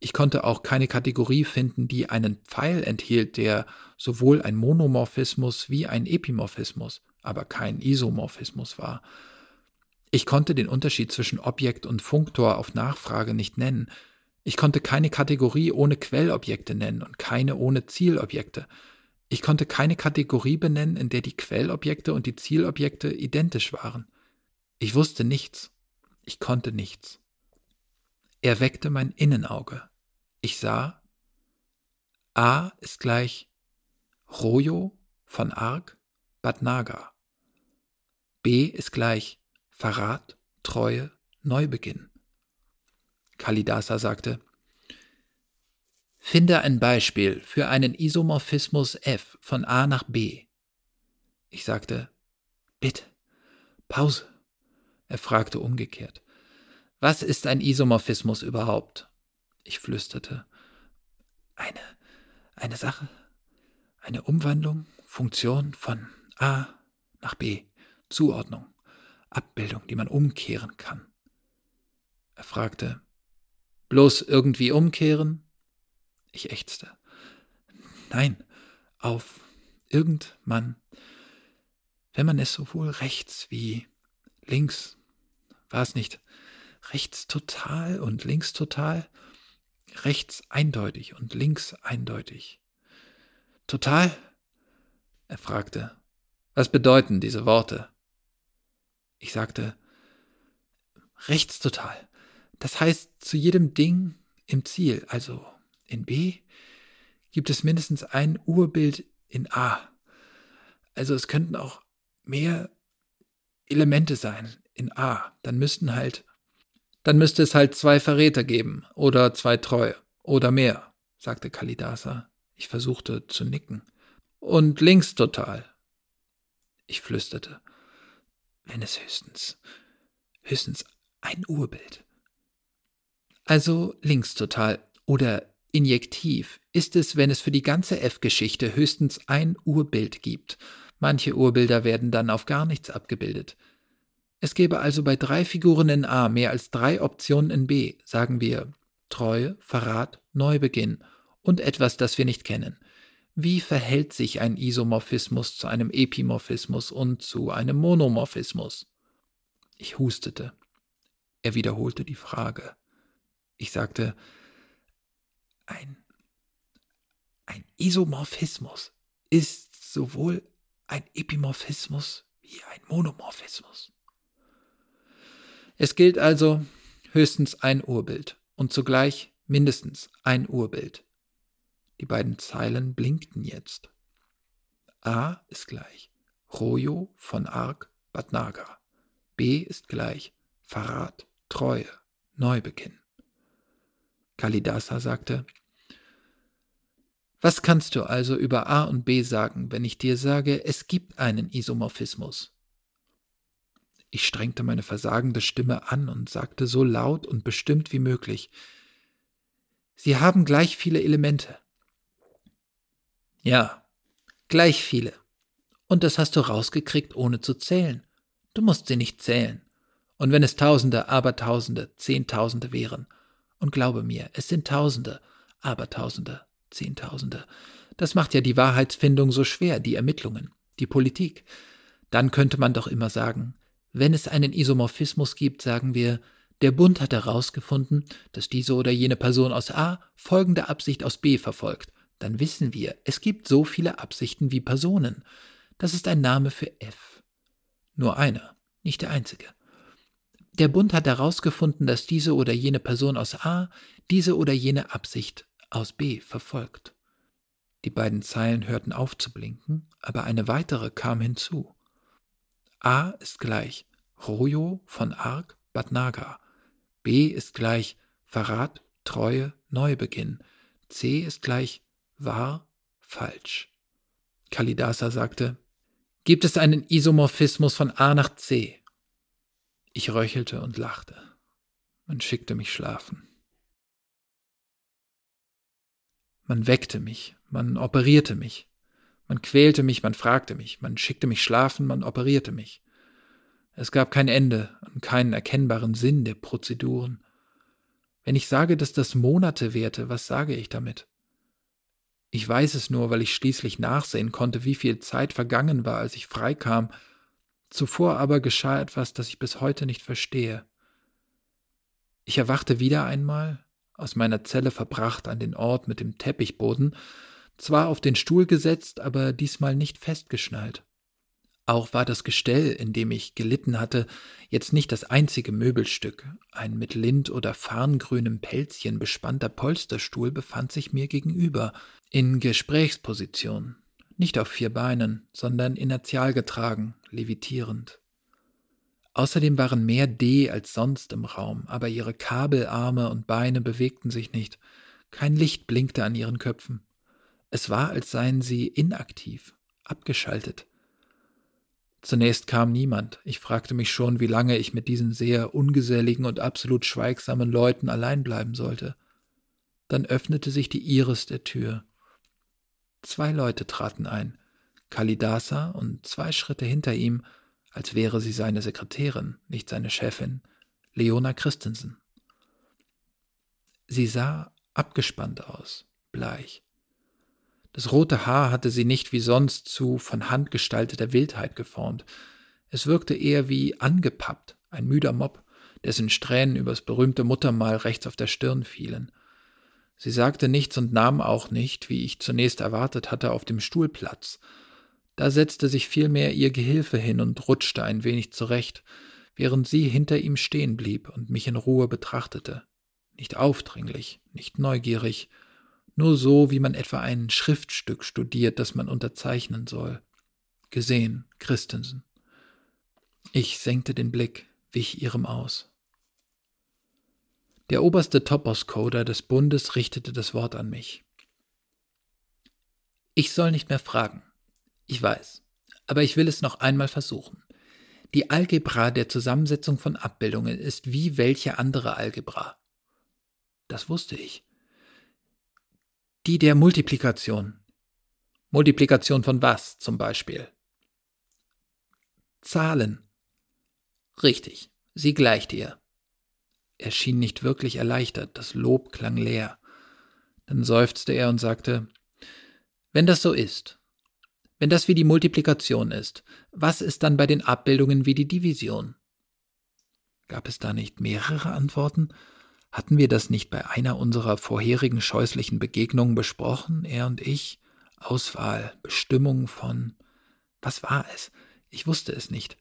Ich konnte auch keine Kategorie finden, die einen Pfeil enthielt, der sowohl ein Monomorphismus wie ein Epimorphismus, aber kein Isomorphismus war. Ich konnte den Unterschied zwischen Objekt und Funktor auf Nachfrage nicht nennen. Ich konnte keine Kategorie ohne Quellobjekte nennen und keine ohne Zielobjekte. Ich konnte keine Kategorie benennen, in der die Quellobjekte und die Zielobjekte identisch waren. Ich wusste nichts. Ich konnte nichts. Er weckte mein Innenauge. Ich sah, A ist gleich Rojo von Arg, Bad Naga. B ist gleich Verrat, Treue, Neubeginn. Kalidasa sagte, Finde ein Beispiel für einen Isomorphismus F von A nach B. Ich sagte, Bitte, Pause. Er fragte umgekehrt, Was ist ein Isomorphismus überhaupt? Ich flüsterte, Eine, eine Sache, eine Umwandlung, Funktion von A nach B, Zuordnung. Abbildung, die man umkehren kann. Er fragte, bloß irgendwie umkehren? Ich ächzte. Nein, auf irgendwann, wenn man es sowohl rechts wie links, war es nicht rechts total und links total, rechts eindeutig und links eindeutig. Total? Er fragte, was bedeuten diese Worte? Ich sagte, rechts total. Das heißt, zu jedem Ding im Ziel, also in B, gibt es mindestens ein Urbild in A. Also es könnten auch mehr Elemente sein in A. Dann müssten halt, dann müsste es halt zwei Verräter geben oder zwei Treue oder mehr, sagte Kalidasa. Ich versuchte zu nicken. Und links total. Ich flüsterte wenn es höchstens, höchstens ein Urbild. Also links total oder injektiv ist es, wenn es für die ganze F-Geschichte höchstens ein Urbild gibt. Manche Urbilder werden dann auf gar nichts abgebildet. Es gäbe also bei drei Figuren in A mehr als drei Optionen in B, sagen wir Treue, Verrat, Neubeginn und etwas, das wir nicht kennen. Wie verhält sich ein Isomorphismus zu einem Epimorphismus und zu einem Monomorphismus? Ich hustete. Er wiederholte die Frage. Ich sagte, ein, ein Isomorphismus ist sowohl ein Epimorphismus wie ein Monomorphismus. Es gilt also höchstens ein Urbild und zugleich mindestens ein Urbild. Die beiden Zeilen blinkten jetzt. A ist gleich Rojo von Ark Bad Naga. B ist gleich Verrat, Treue, Neubeginn. Kalidasa sagte, was kannst du also über A und B sagen, wenn ich dir sage, es gibt einen Isomorphismus? Ich strengte meine versagende Stimme an und sagte so laut und bestimmt wie möglich, Sie haben gleich viele Elemente. Ja, gleich viele. Und das hast du rausgekriegt, ohne zu zählen. Du musst sie nicht zählen. Und wenn es Tausende, Abertausende, Zehntausende wären, und glaube mir, es sind Tausende, Abertausende, Zehntausende, das macht ja die Wahrheitsfindung so schwer, die Ermittlungen, die Politik. Dann könnte man doch immer sagen, wenn es einen Isomorphismus gibt, sagen wir, der Bund hat herausgefunden, dass diese oder jene Person aus A folgende Absicht aus B verfolgt dann wissen wir, es gibt so viele Absichten wie Personen. Das ist ein Name für F. Nur einer, nicht der einzige. Der Bund hat herausgefunden, dass diese oder jene Person aus A diese oder jene Absicht aus B verfolgt. Die beiden Zeilen hörten auf zu blinken, aber eine weitere kam hinzu. A ist gleich Rojo von Ark Bad Naga. B ist gleich Verrat, Treue, Neubeginn. C ist gleich wahr, falsch. Kalidasa sagte, gibt es einen Isomorphismus von A nach C? Ich röchelte und lachte. Man schickte mich schlafen. Man weckte mich, man operierte mich, man quälte mich, man fragte mich, man schickte mich schlafen, man operierte mich. Es gab kein Ende und keinen erkennbaren Sinn der Prozeduren. Wenn ich sage, dass das Monate währte, was sage ich damit? Ich weiß es nur, weil ich schließlich nachsehen konnte, wie viel Zeit vergangen war, als ich freikam. Zuvor aber geschah etwas, das ich bis heute nicht verstehe. Ich erwachte wieder einmal, aus meiner Zelle verbracht an den Ort mit dem Teppichboden, zwar auf den Stuhl gesetzt, aber diesmal nicht festgeschnallt. Auch war das Gestell, in dem ich gelitten hatte, jetzt nicht das einzige Möbelstück. Ein mit Lind- oder farngrünem Pelzchen bespannter Polsterstuhl befand sich mir gegenüber, in Gesprächsposition, nicht auf vier Beinen, sondern inertial getragen, levitierend. Außerdem waren mehr D als sonst im Raum, aber ihre Kabelarme und Beine bewegten sich nicht, kein Licht blinkte an ihren Köpfen. Es war, als seien sie inaktiv, abgeschaltet. Zunächst kam niemand. Ich fragte mich schon, wie lange ich mit diesen sehr ungeselligen und absolut schweigsamen Leuten allein bleiben sollte. Dann öffnete sich die Iris der Tür. Zwei Leute traten ein, Kalidasa und zwei Schritte hinter ihm, als wäre sie seine Sekretärin, nicht seine Chefin, Leona Christensen. Sie sah abgespannt aus, bleich. Das rote Haar hatte sie nicht wie sonst zu von Hand gestalteter Wildheit geformt. Es wirkte eher wie angepappt, ein müder Mob, dessen Strähnen übers berühmte Muttermal rechts auf der Stirn fielen. Sie sagte nichts und nahm auch nicht, wie ich zunächst erwartet hatte, auf dem Stuhl Platz. Da setzte sich vielmehr ihr Gehilfe hin und rutschte ein wenig zurecht, während sie hinter ihm stehen blieb und mich in Ruhe betrachtete. Nicht aufdringlich, nicht neugierig, nur so, wie man etwa ein Schriftstück studiert, das man unterzeichnen soll. Gesehen, Christensen. Ich senkte den Blick, wich ihrem aus. Der oberste Topos-Coder des Bundes richtete das Wort an mich. Ich soll nicht mehr fragen. Ich weiß. Aber ich will es noch einmal versuchen. Die Algebra der Zusammensetzung von Abbildungen ist wie welche andere Algebra. Das wusste ich. Die der Multiplikation. Multiplikation von was zum Beispiel? Zahlen. Richtig, sie gleicht ihr. Er schien nicht wirklich erleichtert, das Lob klang leer. Dann seufzte er und sagte, Wenn das so ist, wenn das wie die Multiplikation ist, was ist dann bei den Abbildungen wie die Division? Gab es da nicht mehrere Antworten? Hatten wir das nicht bei einer unserer vorherigen scheußlichen Begegnungen besprochen, er und ich? Auswahl, Bestimmung von. Was war es? Ich wusste es nicht.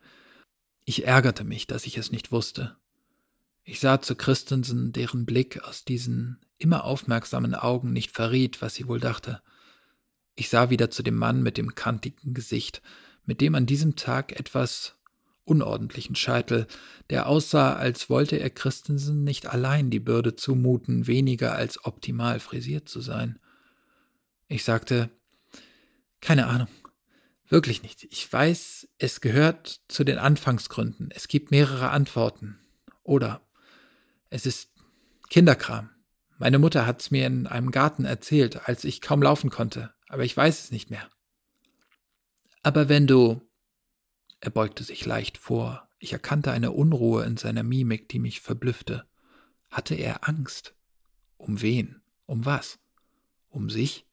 Ich ärgerte mich, dass ich es nicht wusste. Ich sah zu Christensen, deren Blick aus diesen immer aufmerksamen Augen nicht verriet, was sie wohl dachte. Ich sah wieder zu dem Mann mit dem kantigen Gesicht, mit dem an diesem Tag etwas unordentlichen Scheitel, der aussah, als wollte er Christensen nicht allein die Bürde zumuten, weniger als optimal frisiert zu sein. Ich sagte, keine Ahnung, wirklich nicht. Ich weiß, es gehört zu den Anfangsgründen. Es gibt mehrere Antworten. Oder es ist Kinderkram. Meine Mutter hat's mir in einem Garten erzählt, als ich kaum laufen konnte aber ich weiß es nicht mehr. Aber wenn du. Er beugte sich leicht vor. Ich erkannte eine Unruhe in seiner Mimik, die mich verblüffte. Hatte er Angst? Um wen? Um was? Um sich?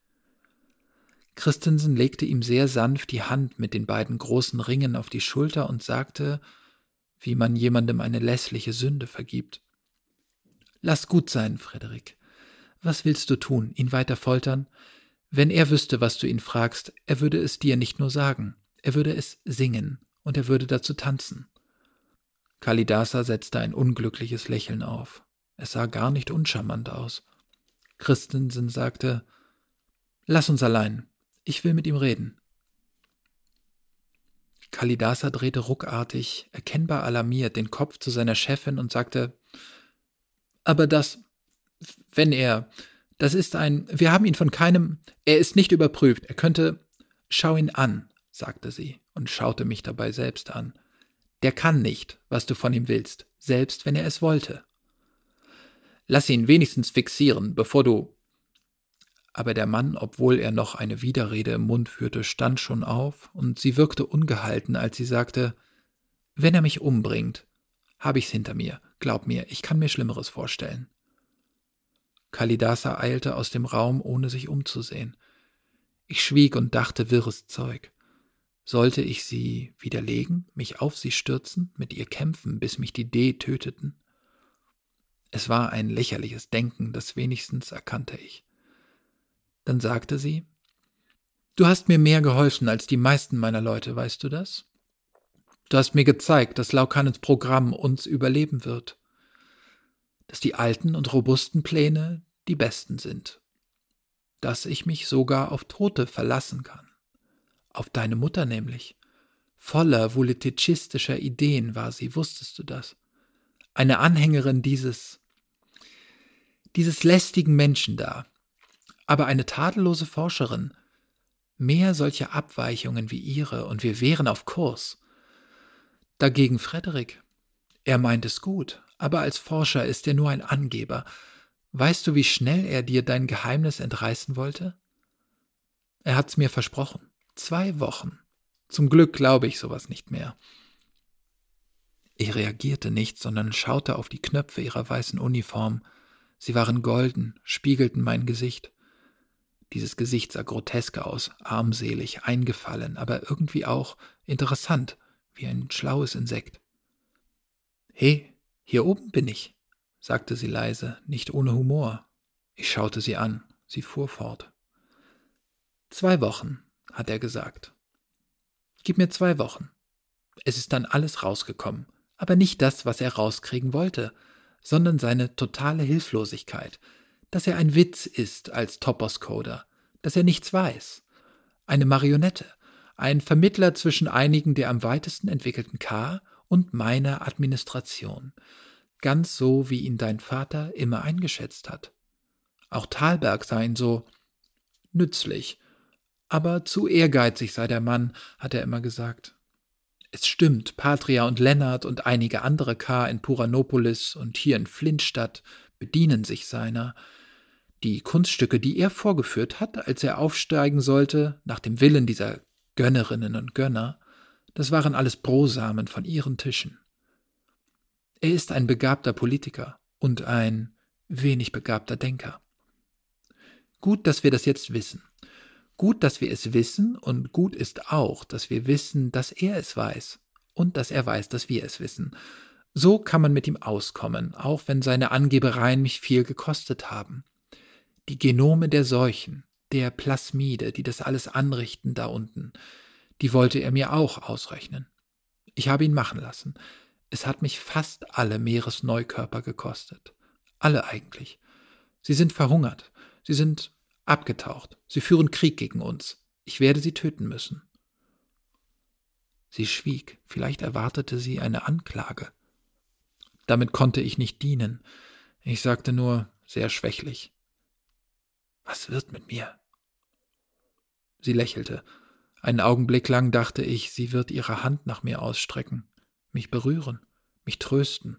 Christensen legte ihm sehr sanft die Hand mit den beiden großen Ringen auf die Schulter und sagte, wie man jemandem eine lässliche Sünde vergibt. Lass gut sein, Frederik. Was willst du tun? Ihn weiter foltern? Wenn er wüsste, was du ihn fragst, er würde es dir nicht nur sagen, er würde es singen und er würde dazu tanzen. Kalidasa setzte ein unglückliches Lächeln auf. Es sah gar nicht uncharmant aus. Christensen sagte, Lass uns allein. Ich will mit ihm reden. Kalidasa drehte ruckartig, erkennbar alarmiert, den Kopf zu seiner Chefin und sagte, Aber das, wenn er, das ist ein, wir haben ihn von keinem, er ist nicht überprüft, er könnte, schau ihn an, sagte sie und schaute mich dabei selbst an. Der kann nicht, was du von ihm willst, selbst wenn er es wollte. Lass ihn wenigstens fixieren, bevor du. Aber der Mann, obwohl er noch eine Widerrede im Mund führte, stand schon auf, und sie wirkte ungehalten, als sie sagte, wenn er mich umbringt, hab ich's hinter mir, glaub mir, ich kann mir Schlimmeres vorstellen. Kalidasa eilte aus dem Raum, ohne sich umzusehen. Ich schwieg und dachte wirres Zeug. Sollte ich sie widerlegen, mich auf sie stürzen, mit ihr kämpfen, bis mich die D töteten? Es war ein lächerliches Denken, das wenigstens erkannte ich. Dann sagte sie, Du hast mir mehr geholfen als die meisten meiner Leute, weißt du das? Du hast mir gezeigt, dass Laukanens Programm uns überleben wird dass die alten und robusten Pläne die besten sind, dass ich mich sogar auf Tote verlassen kann, auf deine Mutter nämlich. Voller voliticistischer Ideen war sie, wusstest du das? Eine Anhängerin dieses, dieses lästigen Menschen da, aber eine tadellose Forscherin, mehr solche Abweichungen wie ihre, und wir wären auf Kurs. Dagegen Frederik, er meint es gut, aber als Forscher ist er nur ein Angeber. Weißt du, wie schnell er dir dein Geheimnis entreißen wollte? Er hat's mir versprochen. Zwei Wochen. Zum Glück glaube ich sowas nicht mehr. Ich reagierte nicht, sondern schaute auf die Knöpfe ihrer weißen Uniform. Sie waren golden, spiegelten mein Gesicht. Dieses Gesicht sah grotesk aus, armselig, eingefallen, aber irgendwie auch interessant, wie ein schlaues Insekt. He, hier oben bin ich, sagte sie leise, nicht ohne Humor. Ich schaute sie an, sie fuhr fort. Zwei Wochen, hat er gesagt. Gib mir zwei Wochen. Es ist dann alles rausgekommen, aber nicht das, was er rauskriegen wollte, sondern seine totale Hilflosigkeit, dass er ein Witz ist als Topos-Coder, dass er nichts weiß, eine Marionette, ein Vermittler zwischen einigen der am weitesten entwickelten K und meiner Administration, ganz so, wie ihn dein Vater immer eingeschätzt hat. Auch Thalberg sei ihn so nützlich, aber zu ehrgeizig sei der Mann, hat er immer gesagt. Es stimmt, Patria und Lennart und einige andere K. in Puranopolis und hier in Flintstadt bedienen sich seiner. Die Kunststücke, die er vorgeführt hat, als er aufsteigen sollte, nach dem Willen dieser Gönnerinnen und Gönner, das waren alles Brosamen von ihren Tischen. Er ist ein begabter Politiker und ein wenig begabter Denker. Gut, dass wir das jetzt wissen. Gut, dass wir es wissen, und gut ist auch, dass wir wissen, dass er es weiß und dass er weiß, dass wir es wissen. So kann man mit ihm auskommen, auch wenn seine Angebereien mich viel gekostet haben. Die Genome der Seuchen, der Plasmide, die das alles anrichten da unten, die wollte er mir auch ausrechnen. Ich habe ihn machen lassen. Es hat mich fast alle Meeresneukörper gekostet. Alle eigentlich. Sie sind verhungert. Sie sind abgetaucht. Sie führen Krieg gegen uns. Ich werde sie töten müssen. Sie schwieg, vielleicht erwartete sie eine Anklage. Damit konnte ich nicht dienen. Ich sagte nur sehr schwächlich Was wird mit mir? Sie lächelte. Einen Augenblick lang dachte ich, sie wird ihre Hand nach mir ausstrecken, mich berühren, mich trösten.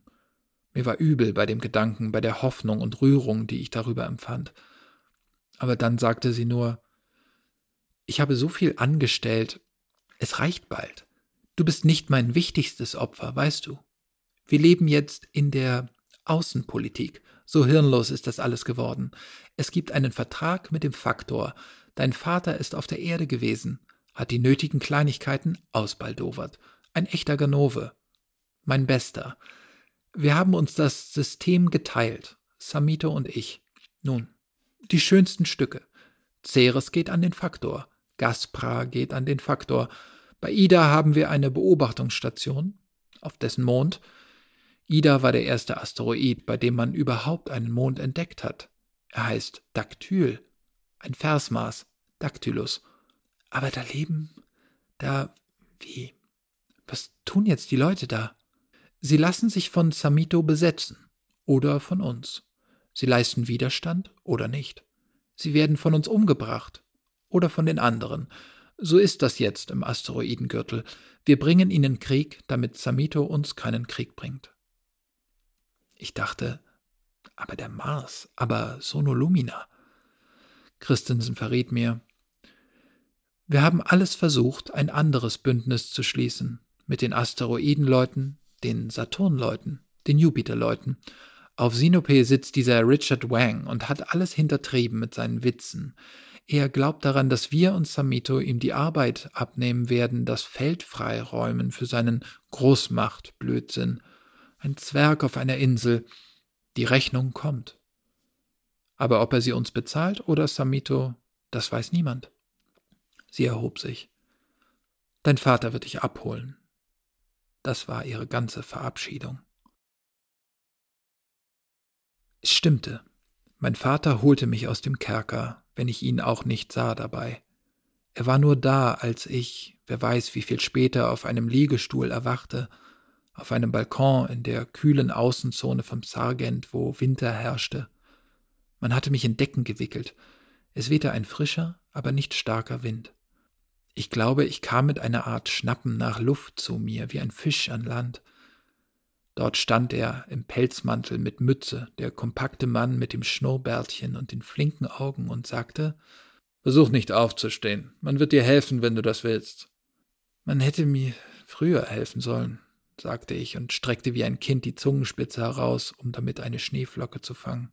Mir war übel bei dem Gedanken, bei der Hoffnung und Rührung, die ich darüber empfand. Aber dann sagte sie nur Ich habe so viel angestellt, es reicht bald. Du bist nicht mein wichtigstes Opfer, weißt du. Wir leben jetzt in der Außenpolitik. So hirnlos ist das alles geworden. Es gibt einen Vertrag mit dem Faktor. Dein Vater ist auf der Erde gewesen, hat die nötigen Kleinigkeiten ausbaldowert. Ein echter Ganove. Mein Bester. Wir haben uns das System geteilt, Samito und ich. Nun, die schönsten Stücke. Ceres geht an den Faktor, Gaspra geht an den Faktor, bei Ida haben wir eine Beobachtungsstation auf dessen Mond. Ida war der erste Asteroid, bei dem man überhaupt einen Mond entdeckt hat. Er heißt Daktyl, ein Versmaß, Dactylus. Aber da leben, da, wie? Was tun jetzt die Leute da? Sie lassen sich von Samito besetzen oder von uns. Sie leisten Widerstand oder nicht. Sie werden von uns umgebracht oder von den anderen. So ist das jetzt im Asteroidengürtel. Wir bringen ihnen Krieg, damit Samito uns keinen Krieg bringt. Ich dachte, aber der Mars, aber Sonolumina. Christensen verriet mir, wir haben alles versucht, ein anderes Bündnis zu schließen, mit den Asteroidenleuten, den Saturnleuten, den Jupiterleuten. Auf Sinope sitzt dieser Richard Wang und hat alles hintertrieben mit seinen Witzen. Er glaubt daran, dass wir und Samito ihm die Arbeit abnehmen werden, das Feld freiräumen für seinen Großmachtblödsinn. Ein Zwerg auf einer Insel. Die Rechnung kommt. Aber ob er sie uns bezahlt oder Samito, das weiß niemand. Sie erhob sich. Dein Vater wird dich abholen. Das war ihre ganze Verabschiedung. Es stimmte. Mein Vater holte mich aus dem Kerker, wenn ich ihn auch nicht sah dabei. Er war nur da, als ich, wer weiß wie viel später, auf einem Liegestuhl erwachte, auf einem Balkon in der kühlen Außenzone vom Sargent, wo Winter herrschte. Man hatte mich in Decken gewickelt. Es wehte ein frischer, aber nicht starker Wind. Ich glaube, ich kam mit einer Art Schnappen nach Luft zu mir, wie ein Fisch an Land. Dort stand er im Pelzmantel mit Mütze, der kompakte Mann mit dem Schnurrbärtchen und den flinken Augen, und sagte Versuch nicht aufzustehen. Man wird dir helfen, wenn du das willst. Man hätte mir früher helfen sollen, sagte ich und streckte wie ein Kind die Zungenspitze heraus, um damit eine Schneeflocke zu fangen.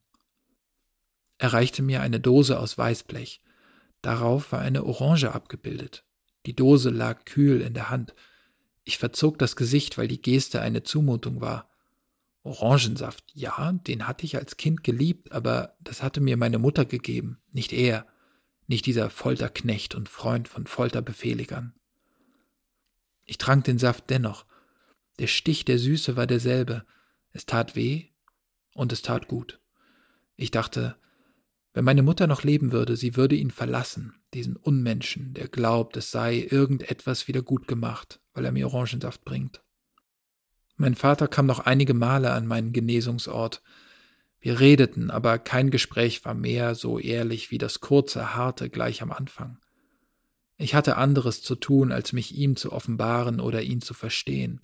Er reichte mir eine Dose aus Weißblech. Darauf war eine Orange abgebildet. Die Dose lag kühl in der Hand. Ich verzog das Gesicht, weil die Geste eine Zumutung war. Orangensaft, ja, den hatte ich als Kind geliebt, aber das hatte mir meine Mutter gegeben, nicht er, nicht dieser Folterknecht und Freund von Folterbefehligern. Ich trank den Saft dennoch. Der Stich der Süße war derselbe. Es tat weh und es tat gut. Ich dachte, wenn meine Mutter noch leben würde, sie würde ihn verlassen, diesen Unmenschen, der glaubt, es sei irgendetwas wieder gut gemacht, weil er mir Orangensaft bringt. Mein Vater kam noch einige Male an meinen Genesungsort. Wir redeten, aber kein Gespräch war mehr so ehrlich wie das kurze, harte gleich am Anfang. Ich hatte anderes zu tun, als mich ihm zu offenbaren oder ihn zu verstehen.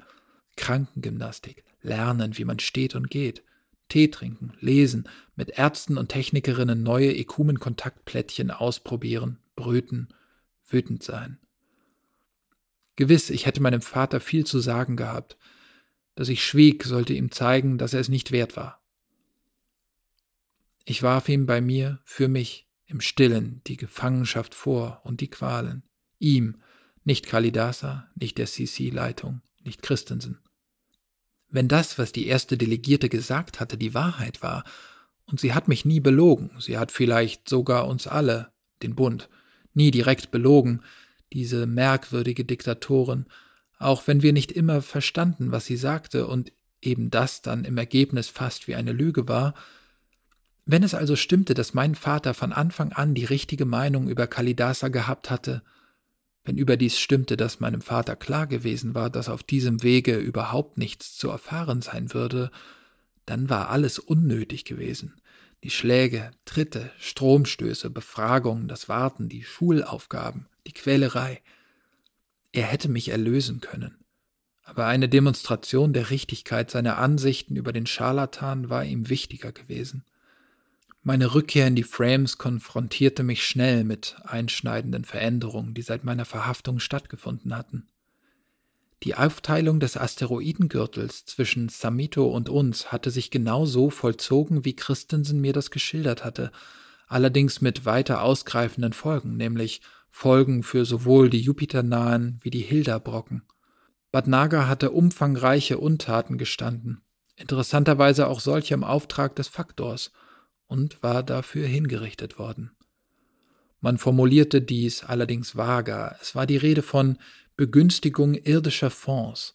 Krankengymnastik, lernen, wie man steht und geht, Tee trinken, lesen, mit Ärzten und Technikerinnen neue Ekumenkontaktplättchen ausprobieren, brüten, wütend sein. Gewiss, ich hätte meinem Vater viel zu sagen gehabt. Dass ich schwieg, sollte ihm zeigen, dass er es nicht wert war. Ich warf ihm bei mir, für mich, im Stillen die Gefangenschaft vor und die Qualen. Ihm, nicht Kalidasa, nicht der CC-Leitung, nicht Christensen. Wenn das, was die erste Delegierte gesagt hatte, die Wahrheit war, und sie hat mich nie belogen, sie hat vielleicht sogar uns alle, den Bund, nie direkt belogen, diese merkwürdige Diktatorin, auch wenn wir nicht immer verstanden, was sie sagte und eben das dann im Ergebnis fast wie eine Lüge war, wenn es also stimmte, dass mein Vater von Anfang an die richtige Meinung über Kalidasa gehabt hatte, wenn überdies stimmte, dass meinem Vater klar gewesen war, dass auf diesem Wege überhaupt nichts zu erfahren sein würde, dann war alles unnötig gewesen. Die Schläge, Tritte, Stromstöße, Befragungen, das Warten, die Schulaufgaben, die Quälerei. Er hätte mich erlösen können. Aber eine Demonstration der Richtigkeit seiner Ansichten über den Scharlatan war ihm wichtiger gewesen. Meine Rückkehr in die Frames konfrontierte mich schnell mit einschneidenden Veränderungen, die seit meiner Verhaftung stattgefunden hatten. Die Aufteilung des Asteroidengürtels zwischen Samito und uns hatte sich genau so vollzogen, wie Christensen mir das geschildert hatte, allerdings mit weiter ausgreifenden Folgen, nämlich Folgen für sowohl die Jupiternahen wie die Hilda-Brocken. Bad Naga hatte umfangreiche Untaten gestanden, interessanterweise auch solche im Auftrag des Faktors – und war dafür hingerichtet worden. Man formulierte dies allerdings vager. Es war die Rede von Begünstigung irdischer Fonds,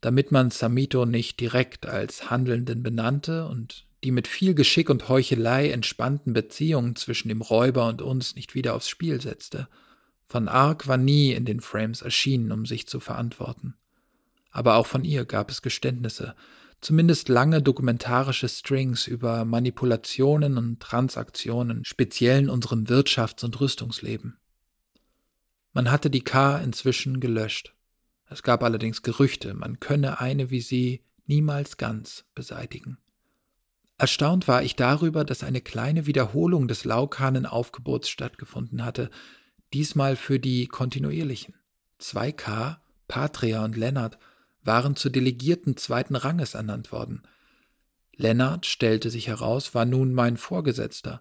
damit man Samito nicht direkt als Handelnden benannte und die mit viel Geschick und Heuchelei entspannten Beziehungen zwischen dem Räuber und uns nicht wieder aufs Spiel setzte. Von Ark war nie in den Frames erschienen, um sich zu verantworten. Aber auch von ihr gab es Geständnisse, zumindest lange dokumentarische Strings über Manipulationen und Transaktionen, speziell in unserem Wirtschafts- und Rüstungsleben. Man hatte die K inzwischen gelöscht. Es gab allerdings Gerüchte, man könne eine wie sie niemals ganz beseitigen. Erstaunt war ich darüber, dass eine kleine Wiederholung des Laukanen-Aufgebots stattgefunden hatte, diesmal für die kontinuierlichen. 2K, Patria und Lennart waren zu Delegierten zweiten Ranges ernannt worden. Lennart, stellte sich heraus, war nun mein Vorgesetzter.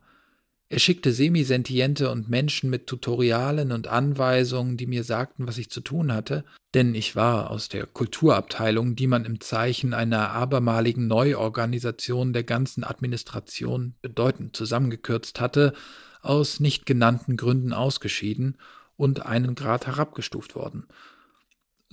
Er schickte Semisentiente und Menschen mit Tutorialen und Anweisungen, die mir sagten, was ich zu tun hatte, denn ich war aus der Kulturabteilung, die man im Zeichen einer abermaligen Neuorganisation der ganzen Administration bedeutend zusammengekürzt hatte, aus nicht genannten Gründen ausgeschieden und einen Grad herabgestuft worden –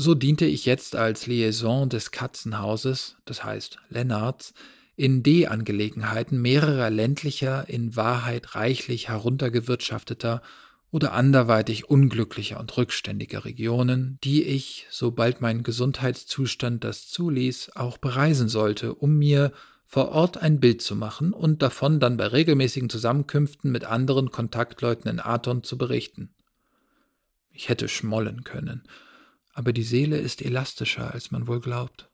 so diente ich jetzt als Liaison des Katzenhauses, das heißt Lennarts, in D-Angelegenheiten mehrerer ländlicher, in Wahrheit reichlich heruntergewirtschafteter oder anderweitig unglücklicher und rückständiger Regionen, die ich, sobald mein Gesundheitszustand das zuließ, auch bereisen sollte, um mir vor Ort ein Bild zu machen und davon dann bei regelmäßigen Zusammenkünften mit anderen Kontaktleuten in Aton zu berichten. Ich hätte schmollen können, aber die Seele ist elastischer, als man wohl glaubt.